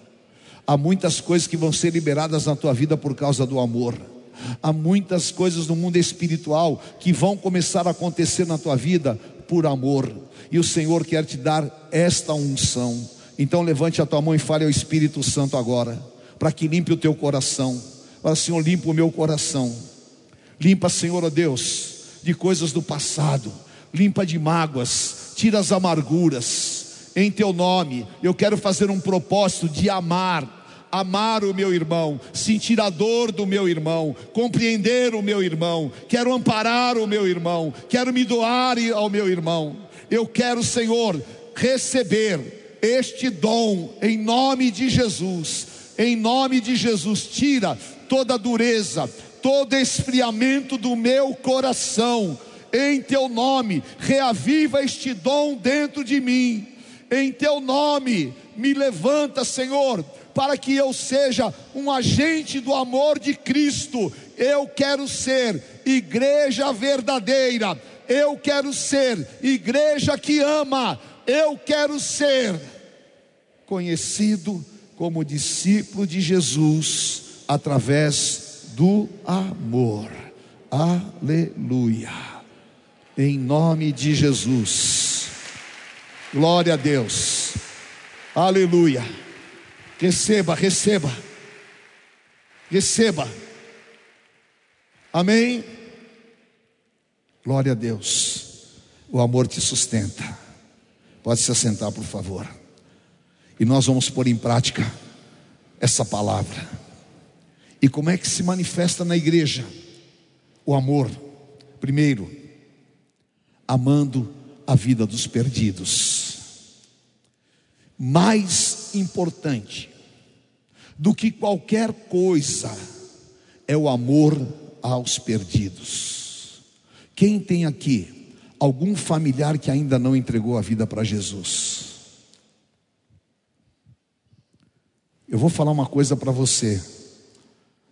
Há muitas coisas que vão ser liberadas na tua vida por causa do amor. Há muitas coisas no mundo espiritual que vão começar a acontecer na tua vida por amor. E o Senhor quer te dar esta unção. Então levante a tua mão e fale ao Espírito Santo agora, para que limpe o teu coração. Fala, Senhor, limpa o meu coração. Limpa, Senhor, ó Deus, de coisas do passado. Limpa de mágoas, tira as amarguras. Em teu nome, eu quero fazer um propósito de amar amar o meu irmão, sentir a dor do meu irmão, compreender o meu irmão, quero amparar o meu irmão, quero me doar ao meu irmão. Eu quero, Senhor, receber este dom em nome de Jesus. Em nome de Jesus, tira toda dureza, todo esfriamento do meu coração. Em teu nome, reaviva este dom dentro de mim. Em teu nome, me levanta, Senhor, para que eu seja um agente do amor de Cristo. Eu quero ser igreja verdadeira. Eu quero ser igreja que ama. Eu quero ser conhecido como discípulo de Jesus através do amor. Aleluia. Em nome de Jesus. Glória a Deus. Aleluia. Receba, receba. Receba. Amém. Glória a Deus. O amor te sustenta. Pode se assentar, por favor. E nós vamos pôr em prática essa palavra. E como é que se manifesta na igreja? O amor. Primeiro, amando a vida dos perdidos. Mais importante do que qualquer coisa é o amor aos perdidos. Quem tem aqui algum familiar que ainda não entregou a vida para Jesus? Eu vou falar uma coisa para você.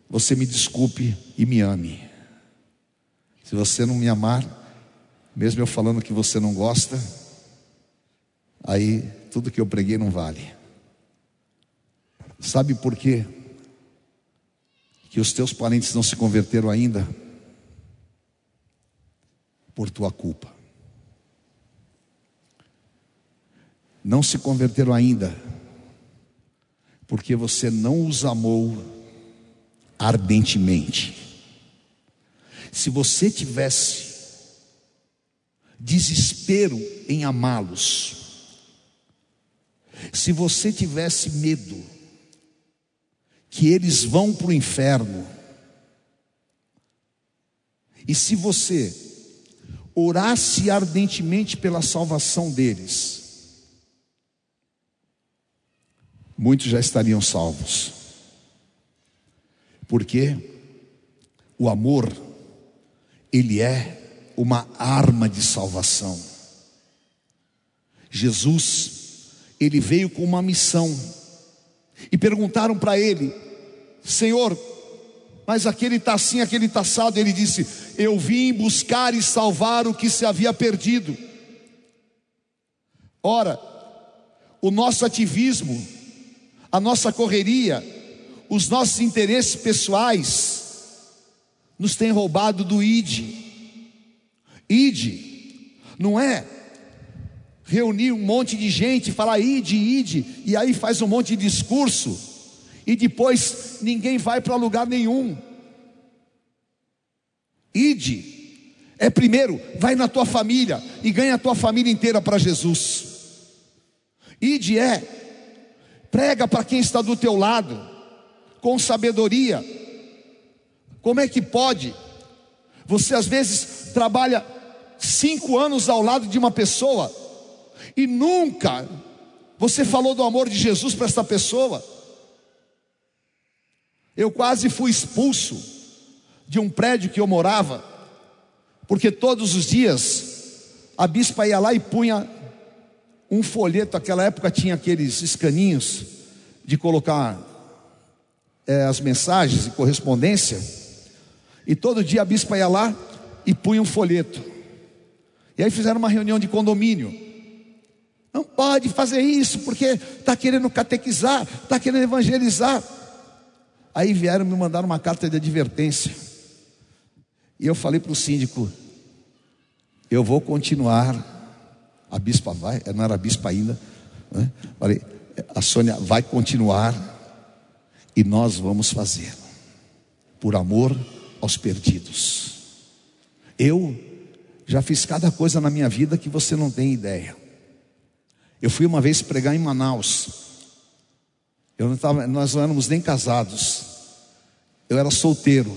Você me desculpe e me ame. Se você não me amar, mesmo eu falando que você não gosta, aí tudo que eu preguei não vale. Sabe por quê? Que os teus parentes não se converteram ainda? Por tua culpa. Não se converteram ainda porque você não os amou ardentemente. Se você tivesse desespero em amá-los, se você tivesse medo que eles vão para o inferno, e se você orasse ardentemente pela salvação deles, muitos já estariam salvos. Porque o amor, ele é uma arma de salvação. Jesus, ele veio com uma missão. E perguntaram para ele: Senhor, mas aquele está assim, aquele está assado. Ele disse: Eu vim buscar e salvar o que se havia perdido. Ora, o nosso ativismo, a nossa correria, os nossos interesses pessoais nos têm roubado do ID. ID não é reunir um monte de gente, falar ide, ide, e aí faz um monte de discurso, e depois ninguém vai para lugar nenhum. Ide, é primeiro, vai na tua família e ganha a tua família inteira para Jesus. Ide é, prega para quem está do teu lado, com sabedoria. Como é que pode? Você às vezes trabalha cinco anos ao lado de uma pessoa, e nunca você falou do amor de Jesus para esta pessoa. Eu quase fui expulso de um prédio que eu morava, porque todos os dias a bispa ia lá e punha um folheto, naquela época tinha aqueles escaninhos de colocar é, as mensagens e correspondência, e todo dia a bispa ia lá e punha um folheto. E aí fizeram uma reunião de condomínio. Não pode fazer isso porque está querendo catequizar, está querendo evangelizar. Aí vieram me mandar uma carta de advertência. E eu falei para o síndico: eu vou continuar. A bispa vai, não era bispa ainda. Né? Falei, a Sônia vai continuar e nós vamos fazer, por amor aos perdidos. Eu já fiz cada coisa na minha vida que você não tem ideia. Eu fui uma vez pregar em Manaus. Eu não tava, nós não éramos nem casados. Eu era solteiro.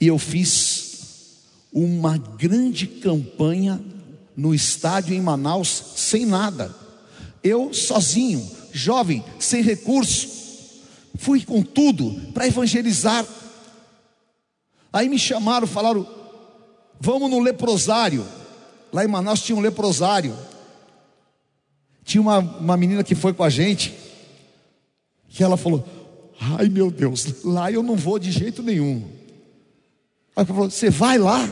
E eu fiz uma grande campanha no estádio em Manaus sem nada. Eu sozinho, jovem, sem recurso, fui com tudo para evangelizar. Aí me chamaram, falaram: "Vamos no leprosário". Lá em Manaus tinha um leprosário. Tinha uma, uma menina que foi com a gente, que ela falou: Ai meu Deus, lá eu não vou de jeito nenhum. Aí falou: Você vai lá?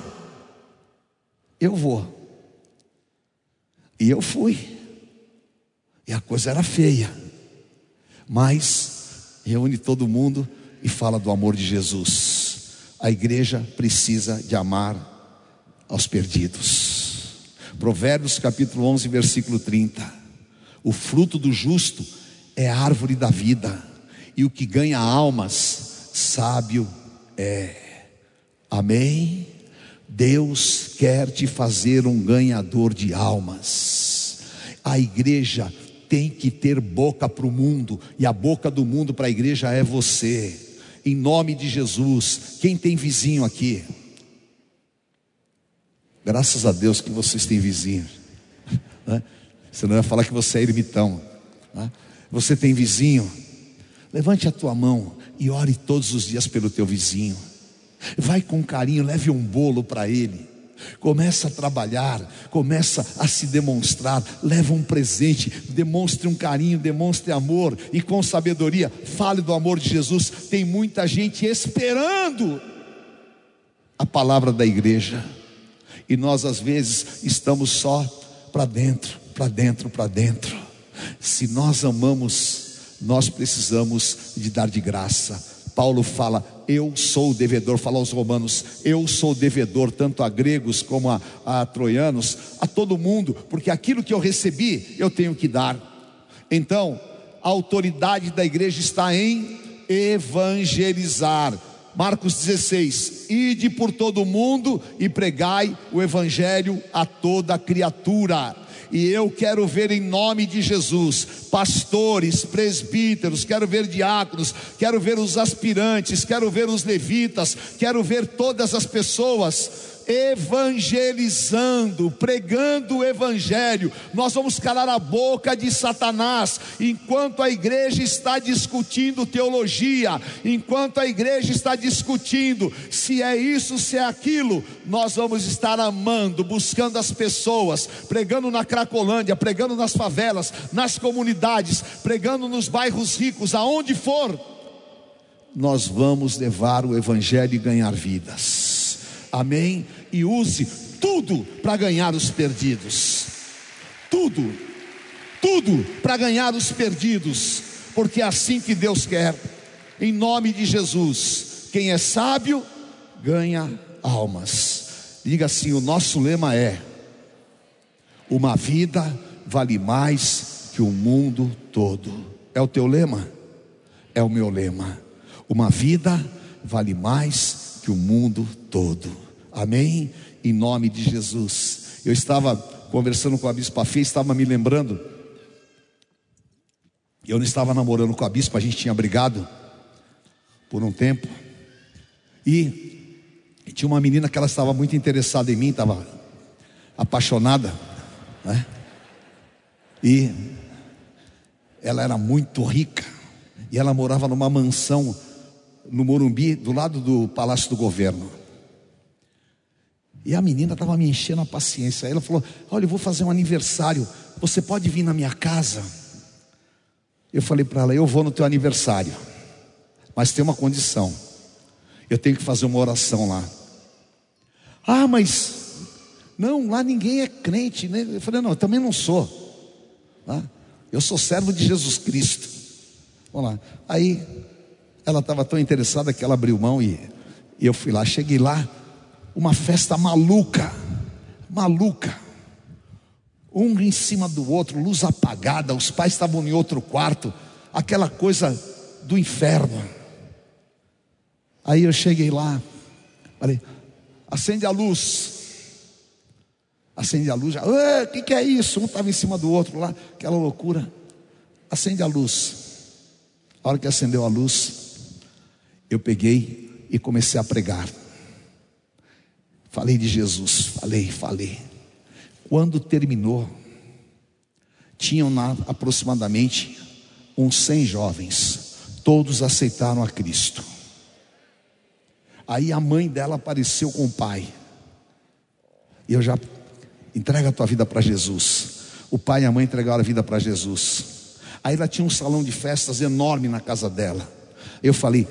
Eu vou. E eu fui. E a coisa era feia. Mas reúne todo mundo e fala do amor de Jesus. A igreja precisa de amar aos perdidos. Provérbios capítulo 11, versículo 30. O fruto do justo é árvore da vida, e o que ganha almas, sábio é. Amém? Deus quer te fazer um ganhador de almas. A igreja tem que ter boca para o mundo, e a boca do mundo para a igreja é você. Em nome de Jesus, quem tem vizinho aqui? Graças a Deus que vocês têm vizinho. Né? Você não vai falar que você é ermitão. Né? Você tem vizinho? Levante a tua mão e ore todos os dias pelo teu vizinho. Vai com carinho, leve um bolo para ele. Começa a trabalhar, começa a se demonstrar, leva um presente, demonstre um carinho, demonstre amor e com sabedoria, fale do amor de Jesus. Tem muita gente esperando a palavra da igreja, e nós às vezes estamos só para dentro, para dentro, para dentro. Se nós amamos, nós precisamos de dar de graça. Paulo fala, eu sou devedor, fala aos romanos, eu sou devedor tanto a gregos como a, a troianos, a todo mundo, porque aquilo que eu recebi, eu tenho que dar. Então, a autoridade da igreja está em evangelizar. Marcos 16: Ide por todo o mundo e pregai o evangelho a toda criatura. E eu quero ver em nome de Jesus pastores, presbíteros, quero ver diáconos, quero ver os aspirantes, quero ver os levitas, quero ver todas as pessoas evangelizando, pregando o evangelho. Nós vamos calar a boca de Satanás enquanto a igreja está discutindo teologia, enquanto a igreja está discutindo se é isso, se é aquilo. Nós vamos estar amando, buscando as pessoas, pregando na Cracolândia, pregando nas favelas, nas comunidades, pregando nos bairros ricos, aonde for. Nós vamos levar o evangelho e ganhar vidas. Amém? E use tudo para ganhar os perdidos. Tudo. Tudo para ganhar os perdidos. Porque é assim que Deus quer. em nome de Jesus. Quem é sábio ganha almas. Diga assim: o nosso lema é: uma vida vale mais que o mundo todo. É o teu lema? É o meu lema. Uma vida vale mais que o mundo todo. Amém? Em nome de Jesus. Eu estava conversando com a bispa Fê, estava me lembrando. Eu não estava namorando com a bispa, a gente tinha brigado por um tempo. E, e tinha uma menina que ela estava muito interessada em mim, estava apaixonada, né? E ela era muito rica. E ela morava numa mansão no Morumbi, do lado do Palácio do Governo. E a menina estava me enchendo a paciência. Ela falou: Olha, eu vou fazer um aniversário. Você pode vir na minha casa? Eu falei para ela: Eu vou no teu aniversário, mas tem uma condição. Eu tenho que fazer uma oração lá. Ah, mas não, lá ninguém é crente. Né? Eu falei: Não, eu também não sou. Ah, eu sou servo de Jesus Cristo. Vamos lá. Aí ela estava tão interessada que ela abriu mão e, e eu fui lá. Cheguei lá uma festa maluca, maluca. Um em cima do outro, luz apagada, os pais estavam em outro quarto, aquela coisa do inferno. Aí eu cheguei lá, falei, acende a luz. Acende a luz, o que, que é isso? Um estava em cima do outro lá, aquela loucura. Acende a luz. A hora que acendeu a luz, eu peguei e comecei a pregar. Falei de Jesus, falei, falei. Quando terminou, tinham lá aproximadamente uns 100 jovens, todos aceitaram a Cristo. Aí a mãe dela apareceu com o pai. E eu já entrega a tua vida para Jesus. O pai e a mãe entregaram a vida para Jesus. Aí ela tinha um salão de festas enorme na casa dela. Eu falei: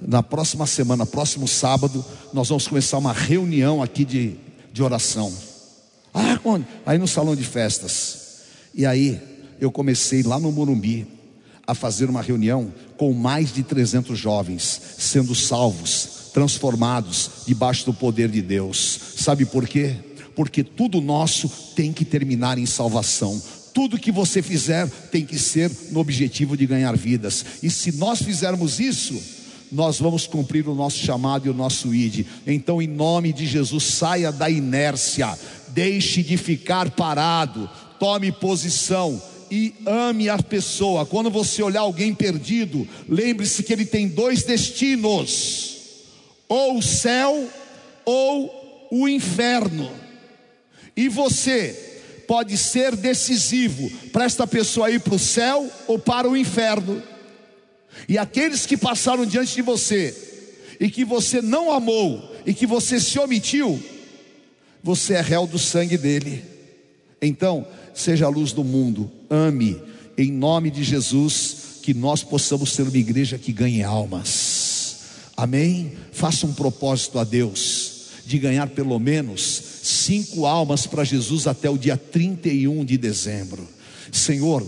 na próxima semana, próximo sábado, nós vamos começar uma reunião aqui de, de oração. Ah, onde? Aí no salão de festas. E aí eu comecei lá no Morumbi a fazer uma reunião com mais de 300 jovens sendo salvos, transformados debaixo do poder de Deus. Sabe por quê? Porque tudo nosso tem que terminar em salvação. Tudo que você fizer tem que ser no objetivo de ganhar vidas. E se nós fizermos isso, nós vamos cumprir o nosso chamado e o nosso id. Então, em nome de Jesus, saia da inércia, deixe de ficar parado, tome posição e ame a pessoa. Quando você olhar alguém perdido, lembre-se que ele tem dois destinos: ou o céu ou o inferno. E você pode ser decisivo para esta pessoa ir para o céu ou para o inferno. E aqueles que passaram diante de você e que você não amou e que você se omitiu, você é réu do sangue dele. Então, seja a luz do mundo, ame em nome de Jesus, que nós possamos ser uma igreja que ganhe almas. Amém? Faça um propósito a Deus de ganhar pelo menos cinco almas para Jesus até o dia 31 de dezembro. Senhor,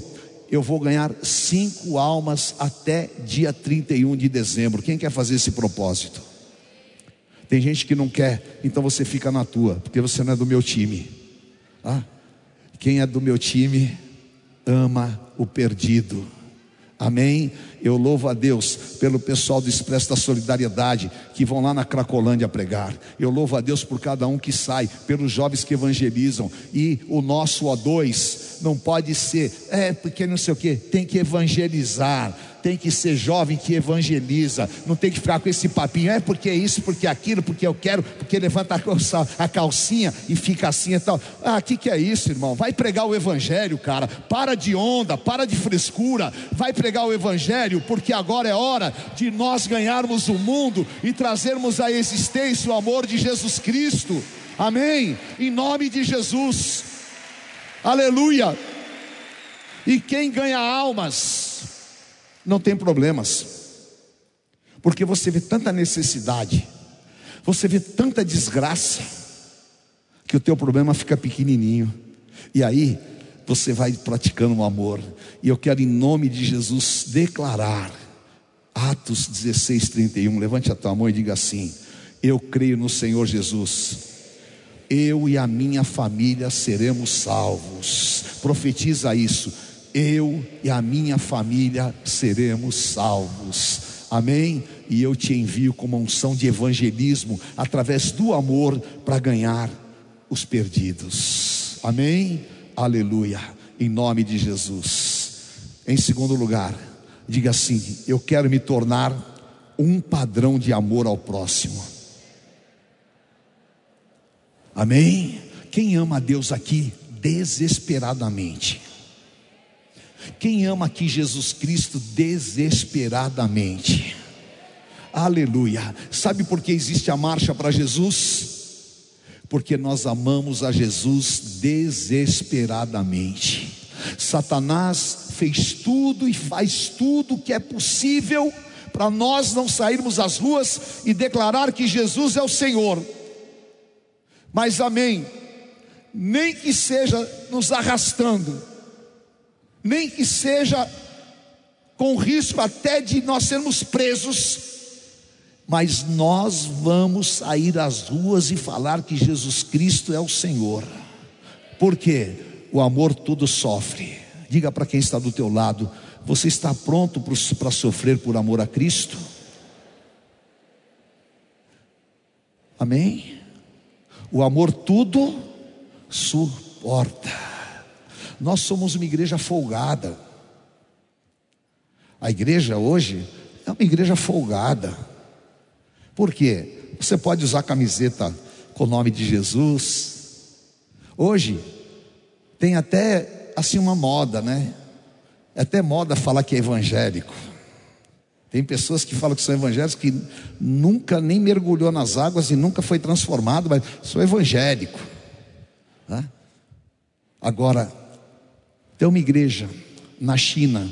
eu vou ganhar cinco almas até dia 31 de dezembro. Quem quer fazer esse propósito? Tem gente que não quer, então você fica na tua, porque você não é do meu time. Ah, quem é do meu time ama o perdido. Amém? Eu louvo a Deus pelo pessoal do Expresso da Solidariedade que vão lá na Cracolândia pregar. Eu louvo a Deus por cada um que sai, pelos jovens que evangelizam. E o nosso O2 não pode ser, é porque não sei o que, tem que evangelizar tem que ser jovem que evangeliza, não tem que ficar com esse papinho, é porque é isso, porque é aquilo, porque eu quero, porque levanta a calcinha e fica assim e tal. Ah, o que, que é isso, irmão? Vai pregar o evangelho, cara. Para de onda, para de frescura, vai pregar o evangelho, porque agora é hora de nós ganharmos o mundo e trazermos à existência o amor de Jesus Cristo. Amém? Em nome de Jesus. Aleluia. E quem ganha almas não tem problemas, porque você vê tanta necessidade, você vê tanta desgraça, que o teu problema fica pequenininho, e aí você vai praticando o amor, e eu quero em nome de Jesus declarar, Atos 16, 31. Levante a tua mão e diga assim: Eu creio no Senhor Jesus. Eu e a minha família seremos salvos. Profetiza isso. Eu e a minha família seremos salvos. Amém? E eu te envio com uma unção de evangelismo através do amor para ganhar os perdidos. Amém? Aleluia. Em nome de Jesus. Em segundo lugar, diga assim: Eu quero me tornar um padrão de amor ao próximo. Amém? Quem ama a Deus aqui desesperadamente? Quem ama aqui Jesus Cristo desesperadamente? Aleluia. Sabe por que existe a marcha para Jesus? Porque nós amamos a Jesus desesperadamente. Satanás fez tudo e faz tudo que é possível para nós não sairmos às ruas e declarar que Jesus é o Senhor. Mas amém, nem que seja nos arrastando, nem que seja com risco até de nós sermos presos, mas nós vamos sair às ruas e falar que Jesus Cristo é o Senhor. Por quê? O amor tudo sofre. Diga para quem está do teu lado, você está pronto para sofrer por amor a Cristo? Amém? O amor tudo suporta. Nós somos uma igreja folgada. A igreja hoje é uma igreja folgada. Por quê? Você pode usar camiseta com o nome de Jesus. Hoje tem até assim uma moda, né? É até moda falar que é evangélico. Tem pessoas que falam que são evangélicos que nunca nem mergulhou nas águas e nunca foi transformado, mas sou evangélico. Tá? Agora, tem uma igreja na China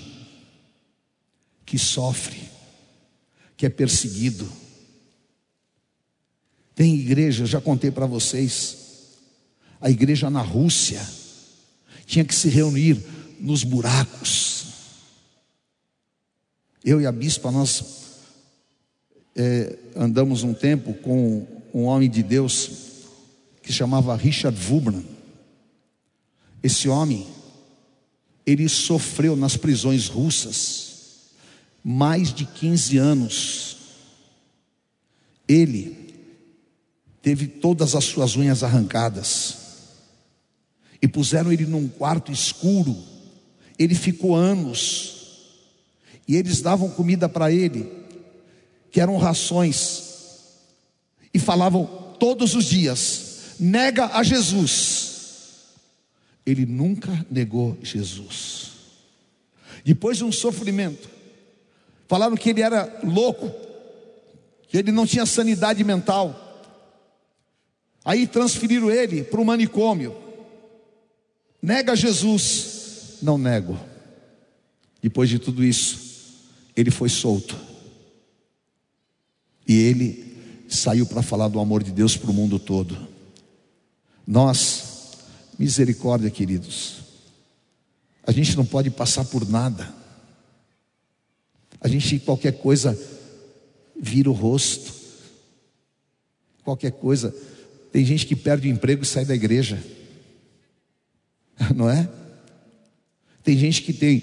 que sofre, que é perseguido. Tem igreja, já contei para vocês, a igreja na Rússia tinha que se reunir nos buracos eu e a bispa, nós é, andamos um tempo com um homem de Deus que chamava Richard Wubran. Esse homem, ele sofreu nas prisões russas mais de 15 anos. Ele teve todas as suas unhas arrancadas e puseram ele num quarto escuro. Ele ficou anos e eles davam comida para ele, que eram rações, e falavam todos os dias: nega a Jesus. Ele nunca negou Jesus. Depois de um sofrimento, falaram que ele era louco, que ele não tinha sanidade mental. Aí transferiram ele para o manicômio. Nega Jesus. Não nego. Depois de tudo isso, ele foi solto. E ele saiu para falar do amor de Deus para o mundo todo. Nós, misericórdia, queridos, a gente não pode passar por nada. A gente, qualquer coisa, vira o rosto. Qualquer coisa. Tem gente que perde o emprego e sai da igreja. Não é? Tem gente que tem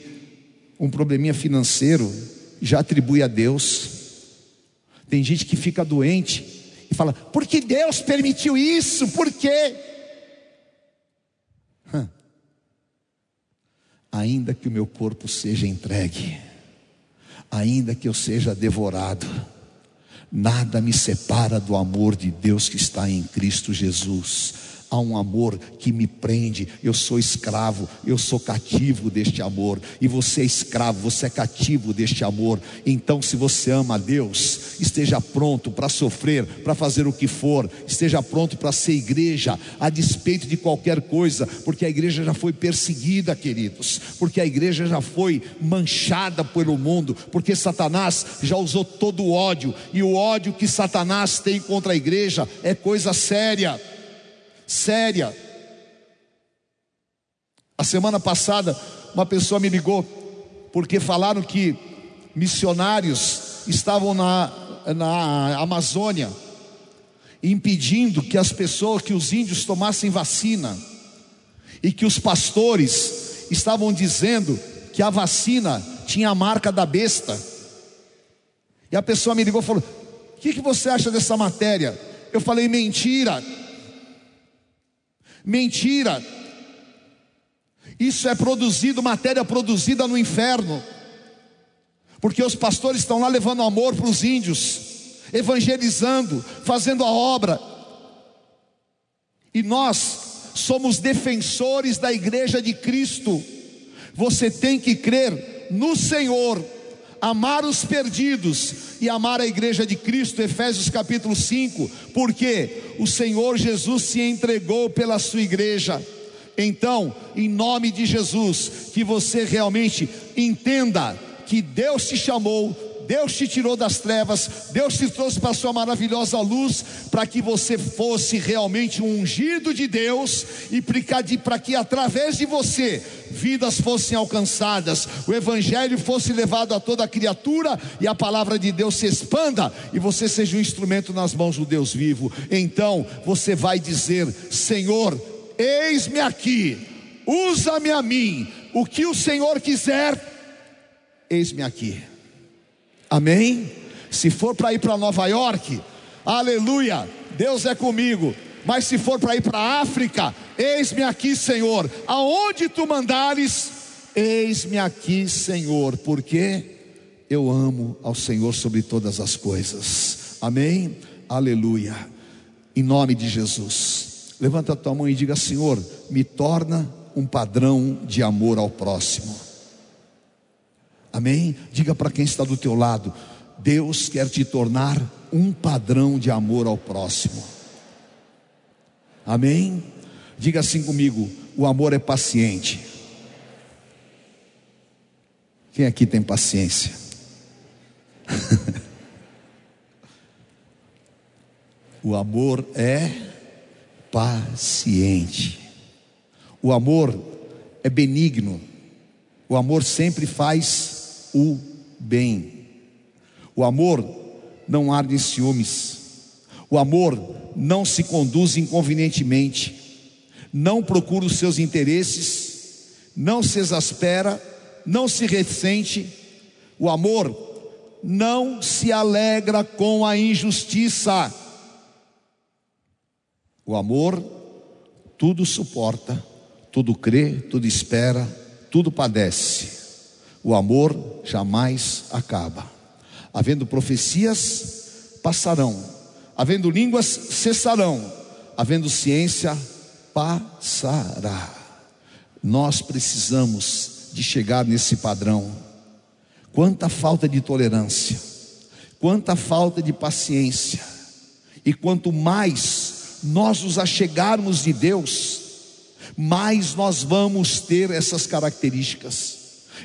um probleminha financeiro já atribui a Deus. Tem gente que fica doente e fala: por que Deus permitiu isso? Por quê? Ainda que o meu corpo seja entregue, ainda que eu seja devorado, nada me separa do amor de Deus que está em Cristo Jesus há um amor que me prende. Eu sou escravo, eu sou cativo deste amor. E você é escravo, você é cativo deste amor. Então, se você ama a Deus, esteja pronto para sofrer, para fazer o que for, esteja pronto para ser igreja, a despeito de qualquer coisa, porque a igreja já foi perseguida, queridos, porque a igreja já foi manchada pelo mundo, porque Satanás já usou todo o ódio, e o ódio que Satanás tem contra a igreja é coisa séria séria. A semana passada, uma pessoa me ligou porque falaram que missionários estavam na, na Amazônia, impedindo que as pessoas, que os índios tomassem vacina, e que os pastores estavam dizendo que a vacina tinha a marca da besta. E a pessoa me ligou e falou: O que, que você acha dessa matéria? Eu falei: Mentira, mentira. Isso é produzido, matéria produzida no inferno. Porque os pastores estão lá levando amor para os índios, evangelizando, fazendo a obra. E nós somos defensores da igreja de Cristo. Você tem que crer no Senhor, amar os perdidos e amar a igreja de Cristo, Efésios capítulo 5, porque o Senhor Jesus se entregou pela sua igreja. Então, em nome de Jesus, que você realmente entenda que Deus te chamou, Deus te tirou das trevas, Deus te trouxe para a sua maravilhosa luz, para que você fosse realmente um ungido de Deus e para que através de você vidas fossem alcançadas, o Evangelho fosse levado a toda criatura e a palavra de Deus se expanda e você seja um instrumento nas mãos do Deus vivo. Então você vai dizer: Senhor, eis-me aqui, usa-me a mim, o que o Senhor quiser, eis-me aqui. Amém? Se for para ir para Nova York, aleluia, Deus é comigo. Mas se for para ir para a África, eis-me aqui, Senhor. Aonde tu mandares, eis-me aqui, Senhor, porque eu amo ao Senhor sobre todas as coisas. Amém? Aleluia. Em nome de Jesus. Levanta a tua mão e diga: Senhor, me torna um padrão de amor ao próximo. Amém? Diga para quem está do teu lado: Deus quer te tornar um padrão de amor ao próximo. Amém? Diga assim comigo: o amor é paciente. Quem aqui tem paciência? o amor é paciente. O amor é benigno. O amor sempre faz o bem. O amor não arde em ciúmes. O amor não se conduz inconvenientemente. Não procura os seus interesses. Não se exaspera. Não se ressente. O amor não se alegra com a injustiça. O amor tudo suporta, tudo crê, tudo espera, tudo padece. O amor jamais acaba. Havendo profecias, passarão. Havendo línguas, cessarão. Havendo ciência, passará. Nós precisamos de chegar nesse padrão. Quanta falta de tolerância, quanta falta de paciência. E quanto mais nós nos achegarmos de Deus, mais nós vamos ter essas características.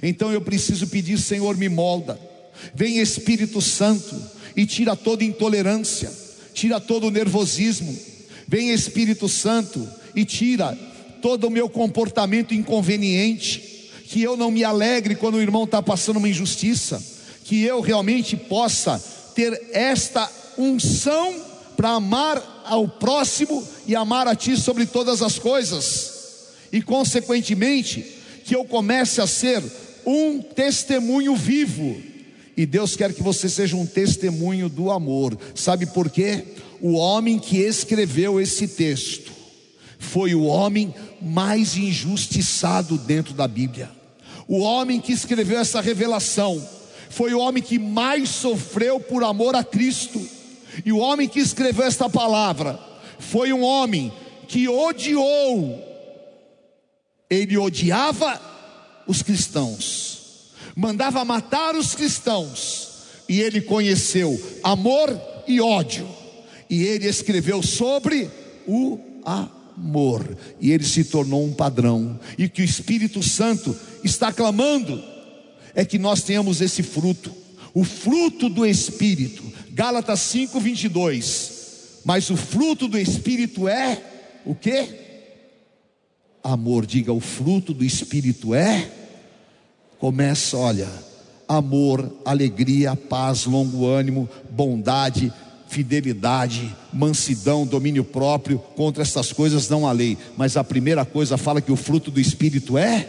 Então eu preciso pedir, Senhor, me molda. Vem Espírito Santo e tira toda intolerância, tira todo o nervosismo. Vem Espírito Santo e tira todo o meu comportamento inconveniente, que eu não me alegre quando o irmão está passando uma injustiça, que eu realmente possa ter esta unção para amar ao próximo e amar a Ti sobre todas as coisas, e consequentemente que eu comece a ser um testemunho vivo. E Deus quer que você seja um testemunho do amor. Sabe por quê? O homem que escreveu esse texto foi o homem mais injustiçado dentro da Bíblia. O homem que escreveu essa revelação foi o homem que mais sofreu por amor a Cristo. E o homem que escreveu esta palavra foi um homem que odiou. Ele odiava os cristãos, mandava matar os cristãos, e ele conheceu amor e ódio, e ele escreveu sobre o amor, e ele se tornou um padrão, e que o Espírito Santo está clamando, é que nós tenhamos esse fruto, o fruto do Espírito, Gálatas 5, 22. Mas o fruto do Espírito é o que? Amor. Diga, o fruto do Espírito é. Começa, olha, amor, alegria, paz, longo ânimo, bondade, fidelidade, mansidão, domínio próprio. Contra essas coisas não há lei. Mas a primeira coisa fala que o fruto do Espírito é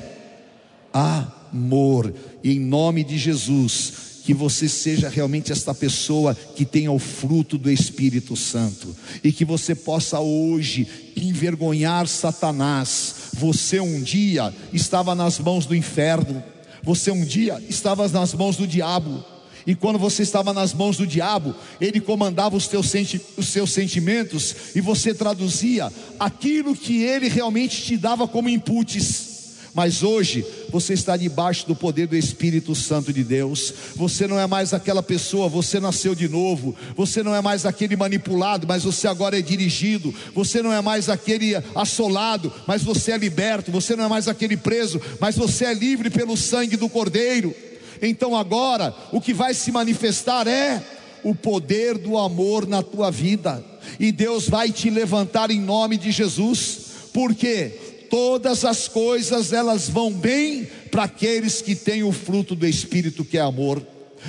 amor. E em nome de Jesus, que você seja realmente esta pessoa que tenha o fruto do Espírito Santo e que você possa hoje envergonhar Satanás. Você um dia estava nas mãos do inferno, você um dia estava nas mãos do diabo. E quando você estava nas mãos do diabo, ele comandava os, teus senti os seus sentimentos e você traduzia aquilo que ele realmente te dava como inputs. Mas hoje você está debaixo do poder do Espírito Santo de Deus. Você não é mais aquela pessoa, você nasceu de novo. Você não é mais aquele manipulado, mas você agora é dirigido. Você não é mais aquele assolado, mas você é liberto. Você não é mais aquele preso, mas você é livre pelo sangue do Cordeiro. Então agora o que vai se manifestar é o poder do amor na tua vida. E Deus vai te levantar em nome de Jesus. Por quê? Todas as coisas elas vão bem para aqueles que têm o fruto do Espírito, que é amor.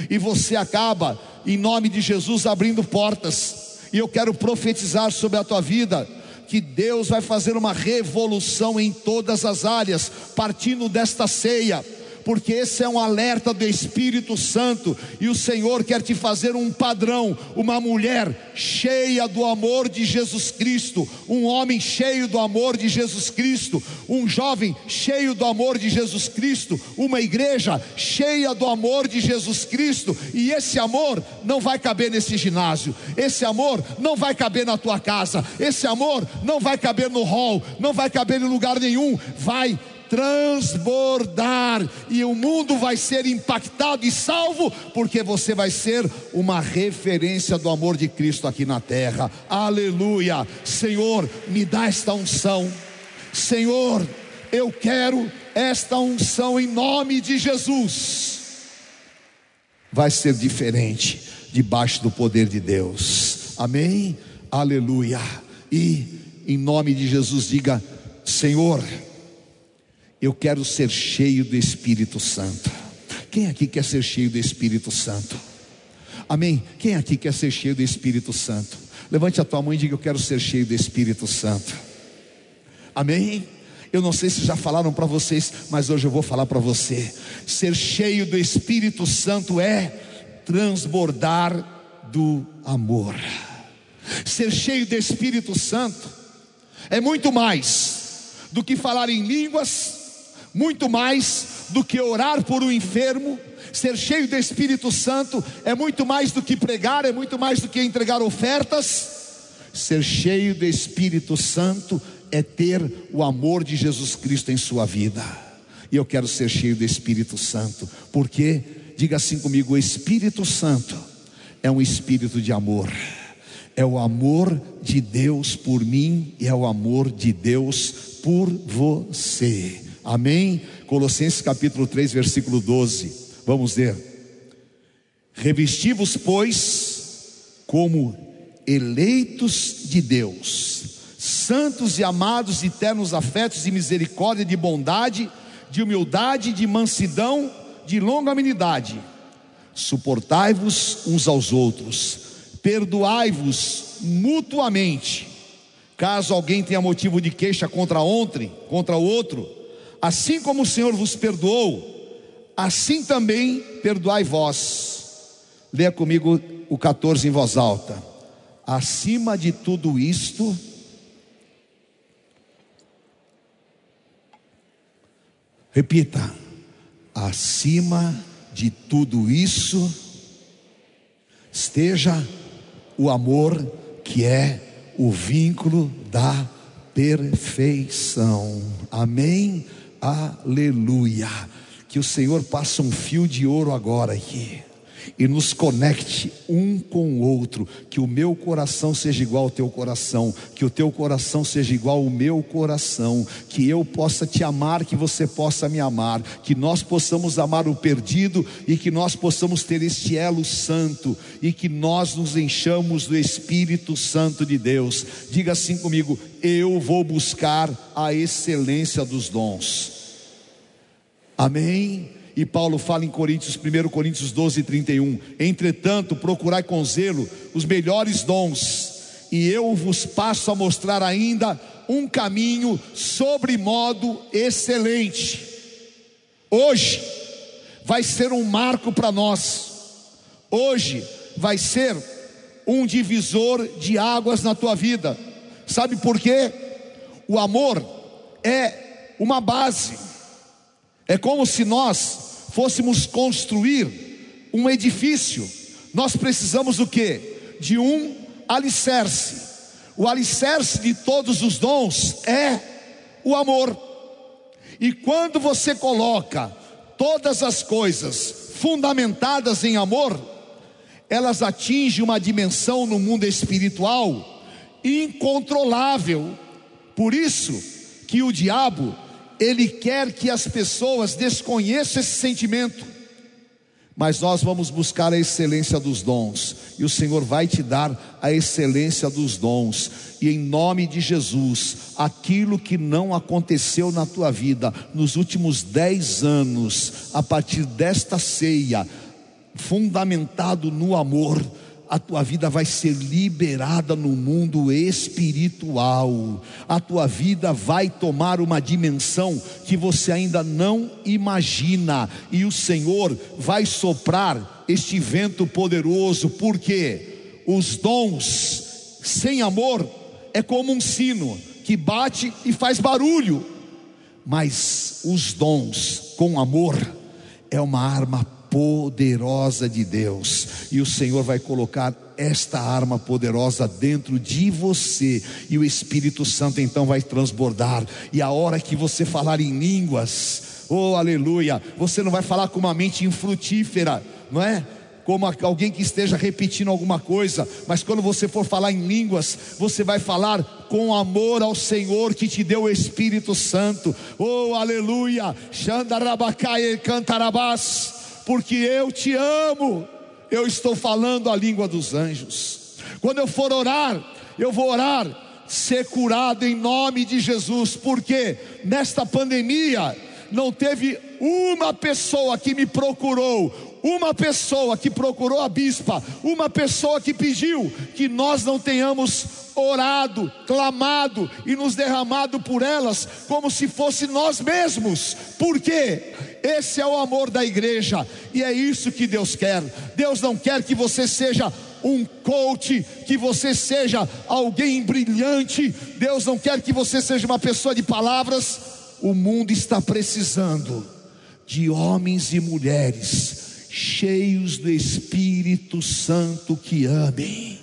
E você acaba, em nome de Jesus, abrindo portas. E eu quero profetizar sobre a tua vida que Deus vai fazer uma revolução em todas as áreas, partindo desta ceia porque esse é um alerta do Espírito Santo, e o Senhor quer te fazer um padrão, uma mulher cheia do amor de Jesus Cristo, um homem cheio do amor de Jesus Cristo, um jovem cheio do amor de Jesus Cristo, uma igreja cheia do amor de Jesus Cristo, e esse amor não vai caber nesse ginásio, esse amor não vai caber na tua casa, esse amor não vai caber no hall, não vai caber em lugar nenhum, vai transbordar e o mundo vai ser impactado e salvo, porque você vai ser uma referência do amor de Cristo aqui na terra. Aleluia! Senhor, me dá esta unção. Senhor, eu quero esta unção em nome de Jesus. Vai ser diferente debaixo do poder de Deus. Amém? Aleluia. E em nome de Jesus diga: Senhor, eu quero ser cheio do Espírito Santo. Quem aqui quer ser cheio do Espírito Santo? Amém? Quem aqui quer ser cheio do Espírito Santo? Levante a tua mão e diga: Eu quero ser cheio do Espírito Santo. Amém? Eu não sei se já falaram para vocês, mas hoje eu vou falar para você. Ser cheio do Espírito Santo é transbordar do amor. Ser cheio do Espírito Santo é muito mais do que falar em línguas, muito mais do que orar por um enfermo, ser cheio do Espírito Santo é muito mais do que pregar, é muito mais do que entregar ofertas. Ser cheio do Espírito Santo é ter o amor de Jesus Cristo em sua vida. E eu quero ser cheio do Espírito Santo, porque, diga assim comigo: o Espírito Santo é um espírito de amor, é o amor de Deus por mim e é o amor de Deus por você. Amém? Colossenses capítulo 3, versículo 12. Vamos ler. Revestivos, pois, como eleitos de Deus, santos e amados, de eternos afetos de misericórdia, de bondade, de humildade, de mansidão, de longanimidade. Suportai-vos uns aos outros, perdoai-vos mutuamente, caso alguém tenha motivo de queixa contra ontem, contra o outro Assim como o Senhor vos perdoou, assim também perdoai vós. Leia comigo o 14 em voz alta. Acima de tudo isto, repita, acima de tudo isso, esteja o amor que é o vínculo da perfeição. Amém? Aleluia. Que o Senhor passe um fio de ouro agora aqui e nos conecte um com o outro, que o meu coração seja igual ao teu coração, que o teu coração seja igual ao meu coração, que eu possa te amar, que você possa me amar, que nós possamos amar o perdido e que nós possamos ter este elo santo e que nós nos enchamos do Espírito Santo de Deus. Diga assim comigo: eu vou buscar a excelência dos dons. Amém? E Paulo fala em Coríntios, 1 Coríntios 12, 31. Entretanto, procurai com zelo os melhores dons, e eu vos passo a mostrar ainda um caminho sobre modo excelente. Hoje vai ser um marco para nós. Hoje vai ser um divisor de águas na tua vida. Sabe por quê? O amor é uma base. É como se nós fôssemos construir um edifício. Nós precisamos o quê? De um alicerce. O alicerce de todos os dons é o amor. E quando você coloca todas as coisas fundamentadas em amor, elas atingem uma dimensão no mundo espiritual incontrolável. Por isso que o diabo, ele quer que as pessoas desconheçam esse sentimento. Mas nós vamos buscar a excelência dos dons, e o Senhor vai te dar a excelência dos dons, e em nome de Jesus, aquilo que não aconteceu na tua vida nos últimos dez anos, a partir desta ceia, fundamentado no amor, a tua vida vai ser liberada no mundo espiritual, a tua vida vai tomar uma dimensão que você ainda não imagina, e o Senhor vai soprar este vento poderoso, porque os dons sem amor é como um sino que bate e faz barulho, mas os dons com amor é uma arma poderosa de Deus, e o Senhor vai colocar esta arma poderosa dentro de você, e o Espírito Santo então vai transbordar, e a hora que você falar em línguas, oh aleluia, você não vai falar com uma mente infrutífera, não é? como alguém que esteja repetindo alguma coisa, mas quando você for falar em línguas, você vai falar com amor ao Senhor que te deu o Espírito Santo. Oh, aleluia! Xandarabacai cantarabás porque eu te amo. Eu estou falando a língua dos anjos. Quando eu for orar, eu vou orar ser curado em nome de Jesus, porque nesta pandemia não teve uma pessoa que me procurou, uma pessoa que procurou a bispa, uma pessoa que pediu que nós não tenhamos orado, clamado e nos derramado por elas como se fosse nós mesmos. Por quê? Esse é o amor da igreja e é isso que Deus quer. Deus não quer que você seja um coach, que você seja alguém brilhante. Deus não quer que você seja uma pessoa de palavras. O mundo está precisando de homens e mulheres cheios do Espírito Santo que amem.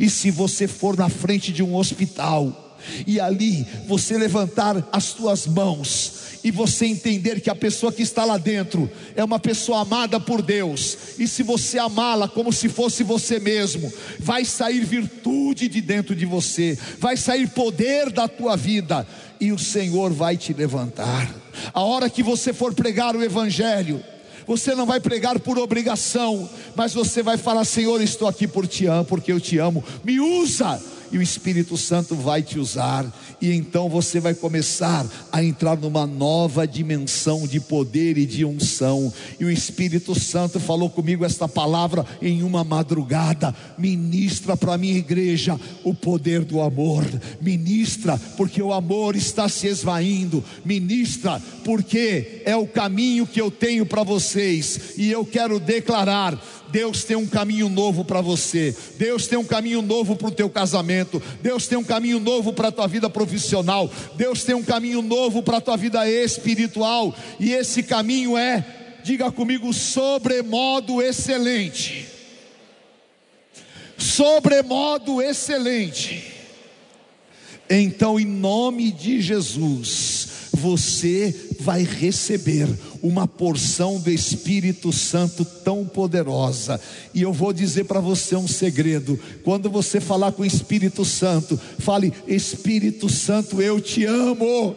E se você for na frente de um hospital e ali você levantar as tuas mãos e você entender que a pessoa que está lá dentro é uma pessoa amada por Deus, e se você amá-la como se fosse você mesmo, vai sair virtude de dentro de você, vai sair poder da tua vida, e o Senhor vai te levantar. A hora que você for pregar o Evangelho, você não vai pregar por obrigação, mas você vai falar: Senhor, estou aqui por te amo, porque eu te amo. Me usa e o Espírito Santo vai te usar, e então você vai começar a entrar numa nova dimensão de poder e de unção. E o Espírito Santo falou comigo esta palavra em uma madrugada: ministra para a minha igreja o poder do amor, ministra, porque o amor está se esvaindo, ministra, porque é o caminho que eu tenho para vocês, e eu quero declarar Deus tem um caminho novo para você. Deus tem um caminho novo para o teu casamento. Deus tem um caminho novo para a tua vida profissional. Deus tem um caminho novo para a tua vida espiritual. E esse caminho é, diga comigo, sobremodo excelente. Sobremodo excelente. Então, em nome de Jesus, você vai receber uma porção do Espírito Santo tão poderosa. E eu vou dizer para você um segredo: quando você falar com o Espírito Santo, fale: Espírito Santo, eu te amo.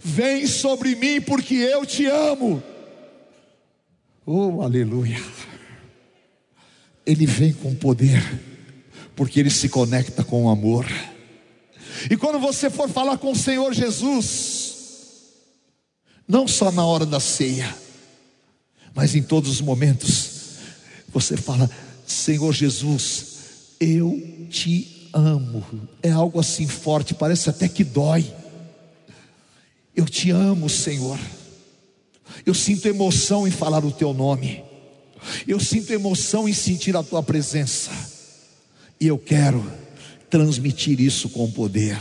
Vem sobre mim porque eu te amo. Oh, aleluia. Ele vem com poder, porque ele se conecta com o amor. E quando você for falar com o Senhor Jesus, não só na hora da ceia, Mas em todos os momentos, você fala: Senhor Jesus, eu te amo. É algo assim forte, parece até que dói. Eu te amo, Senhor. Eu sinto emoção em falar o teu nome. Eu sinto emoção em sentir a tua presença. E eu quero transmitir isso com poder.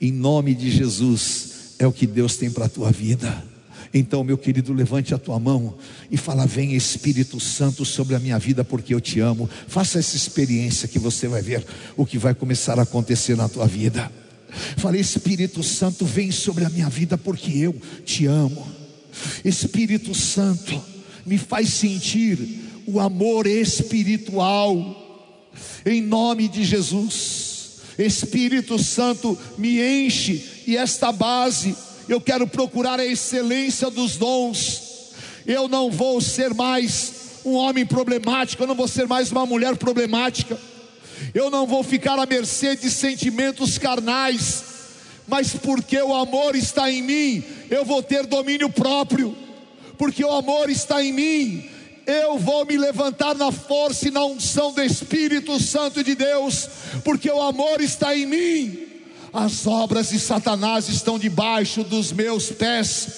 Em nome de Jesus, é o que Deus tem para a tua vida. Então, meu querido, levante a tua mão e fala: Vem Espírito Santo sobre a minha vida, porque eu te amo. Faça essa experiência que você vai ver o que vai começar a acontecer na tua vida. Falei, Espírito Santo, vem sobre a minha vida, porque eu te amo. Espírito Santo, me faz sentir o amor espiritual, em nome de Jesus. Espírito Santo, me enche, e esta base, eu quero procurar a excelência dos dons. Eu não vou ser mais um homem problemático, eu não vou ser mais uma mulher problemática, eu não vou ficar à mercê de sentimentos carnais, mas porque o amor está em mim, eu vou ter domínio próprio, porque o amor está em mim, eu vou me levantar na força e na unção do Espírito Santo de Deus, porque o amor está em mim. As obras de Satanás estão debaixo dos meus pés,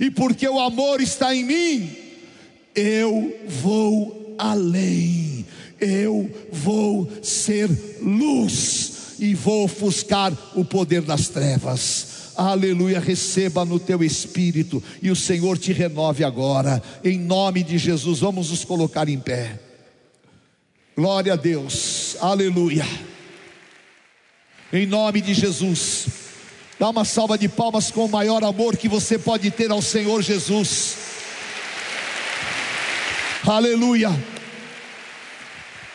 e porque o amor está em mim, eu vou além, eu vou ser luz e vou ofuscar o poder das trevas aleluia, receba no teu espírito e o Senhor te renove agora, em nome de Jesus. Vamos nos colocar em pé. Glória a Deus, aleluia. Em nome de Jesus, dá uma salva de palmas com o maior amor que você pode ter ao Senhor Jesus. Aleluia.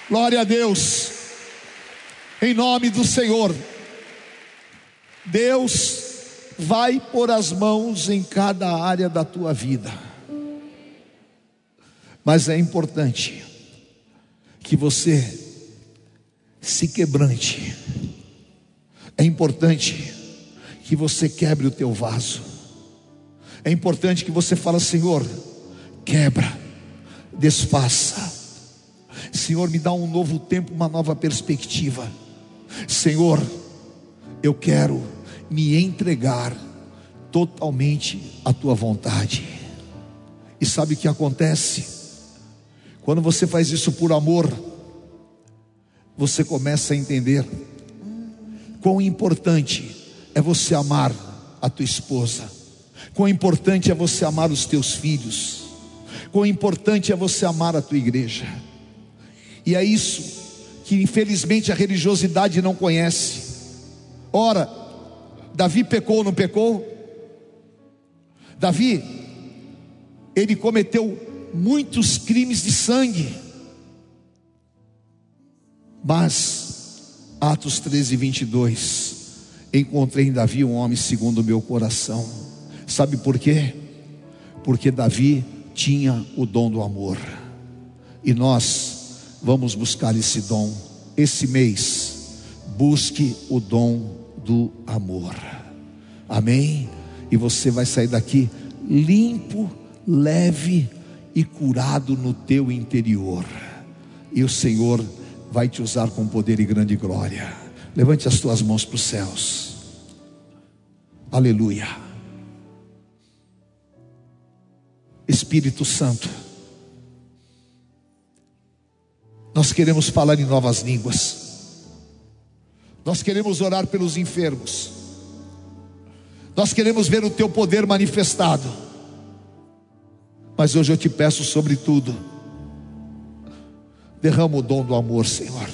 Glória a Deus. Em nome do Senhor. Deus vai pôr as mãos em cada área da tua vida. Mas é importante que você se quebrante. É importante que você quebre o teu vaso. É importante que você fale, Senhor, quebra, desfaça. Senhor, me dá um novo tempo, uma nova perspectiva. Senhor, eu quero me entregar totalmente à tua vontade. E sabe o que acontece? Quando você faz isso por amor, você começa a entender quão importante é você amar a tua esposa, quão importante é você amar os teus filhos, quão importante é você amar a tua igreja. E é isso que infelizmente a religiosidade não conhece. Ora, Davi pecou ou não pecou? Davi, ele cometeu muitos crimes de sangue, mas, Atos 13, 22, encontrei em Davi um homem segundo o meu coração, sabe por quê? Porque Davi tinha o dom do amor, e nós vamos buscar esse dom, esse mês, busque o dom do amor. Amém? E você vai sair daqui limpo, leve e curado no teu interior. E o Senhor vai te usar com poder e grande glória. Levante as tuas mãos para os céus. Aleluia. Espírito Santo, nós queremos falar em novas línguas. Nós queremos orar pelos enfermos. Nós queremos ver o teu poder manifestado. Mas hoje eu te peço, sobretudo, derrama o dom do amor, Senhor.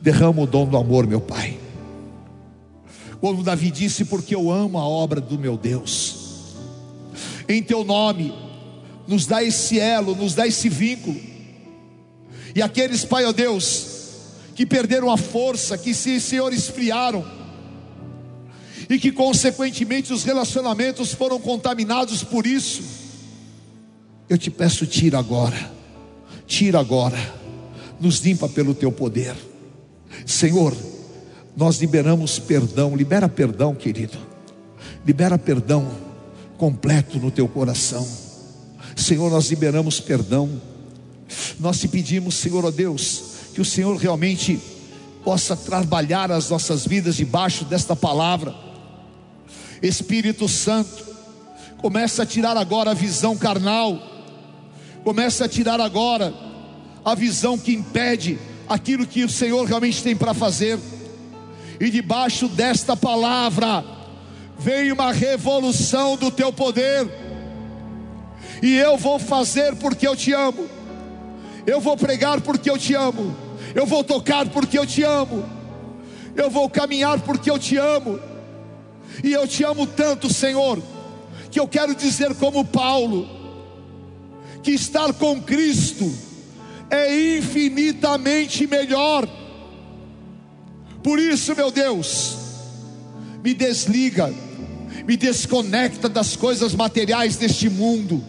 Derrama o dom do amor, meu Pai. Quando Davi disse, porque eu amo a obra do meu Deus, em teu nome, nos dá esse elo, nos dá esse vínculo. E aqueles, Pai, ó Deus, que perderam a força, que se, Senhor, esfriaram, e que consequentemente os relacionamentos foram contaminados por isso. Eu te peço, tira agora, tira agora, nos limpa pelo teu poder, Senhor. Nós liberamos perdão, libera perdão, querido, libera perdão completo no teu coração. Senhor, nós liberamos perdão. Nós te pedimos, Senhor, ó Deus, que o Senhor realmente possa trabalhar as nossas vidas debaixo desta palavra. Espírito Santo, começa a tirar agora a visão carnal, começa a tirar agora a visão que impede aquilo que o Senhor realmente tem para fazer. E debaixo desta palavra vem uma revolução do teu poder. E eu vou fazer porque eu te amo. Eu vou pregar porque eu te amo. Eu vou tocar porque eu te amo. Eu vou caminhar porque eu te amo. E eu te amo tanto, Senhor, que eu quero dizer como Paulo, que estar com Cristo é infinitamente melhor. Por isso, meu Deus, me desliga, me desconecta das coisas materiais deste mundo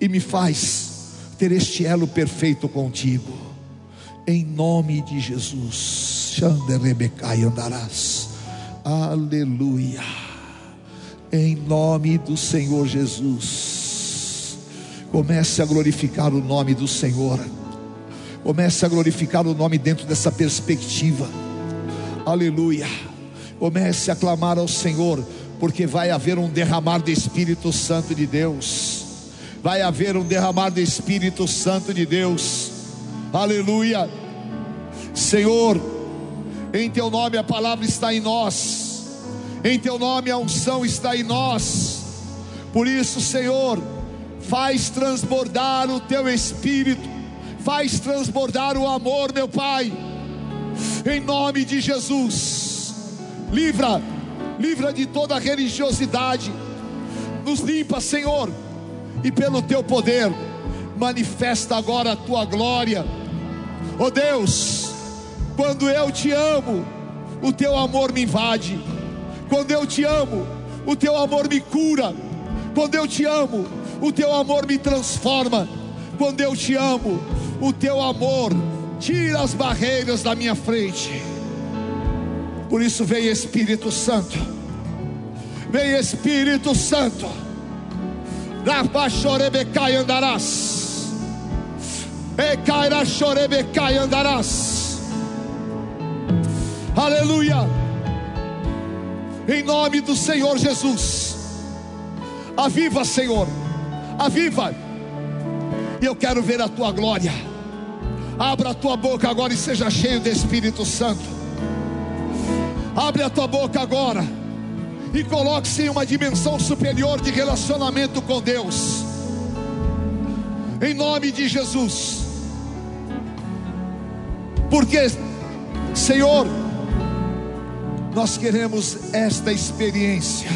e me faz ter este elo perfeito contigo. Em nome de Jesus. Andarás. Aleluia. Em nome do Senhor Jesus. Comece a glorificar o nome do Senhor. Comece a glorificar o nome dentro dessa perspectiva. Aleluia. Comece a clamar ao Senhor, porque vai haver um derramar do Espírito Santo de Deus. Vai haver um derramar do Espírito Santo de Deus. Aleluia. Senhor, em teu nome a palavra está em nós. Em teu nome a unção está em nós. Por isso, Senhor, faz transbordar o teu espírito, faz transbordar o amor, meu Pai. Em nome de Jesus. Livra, livra de toda religiosidade. Nos limpa, Senhor, e pelo teu poder manifesta agora a tua glória. Oh Deus, quando eu te amo, o teu amor me invade. Quando eu te amo, o teu amor me cura. Quando eu te amo, o teu amor me transforma. Quando eu te amo, o teu amor tira as barreiras da minha frente. Por isso vem Espírito Santo. Vem Espírito Santo. Rapachorebecai andarás. Ecaira chorebecai andarás. Aleluia. Em nome do Senhor Jesus. Aviva, Senhor. Aviva. E eu quero ver a tua glória. Abra a tua boca agora e seja cheio do Espírito Santo. Abre a tua boca agora e coloque-se em uma dimensão superior de relacionamento com Deus. Em nome de Jesus. Porque, Senhor, nós queremos esta experiência.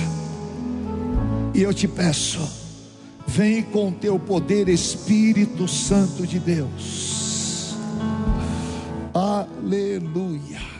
E eu te peço, vem com teu poder, Espírito Santo de Deus. Aleluia.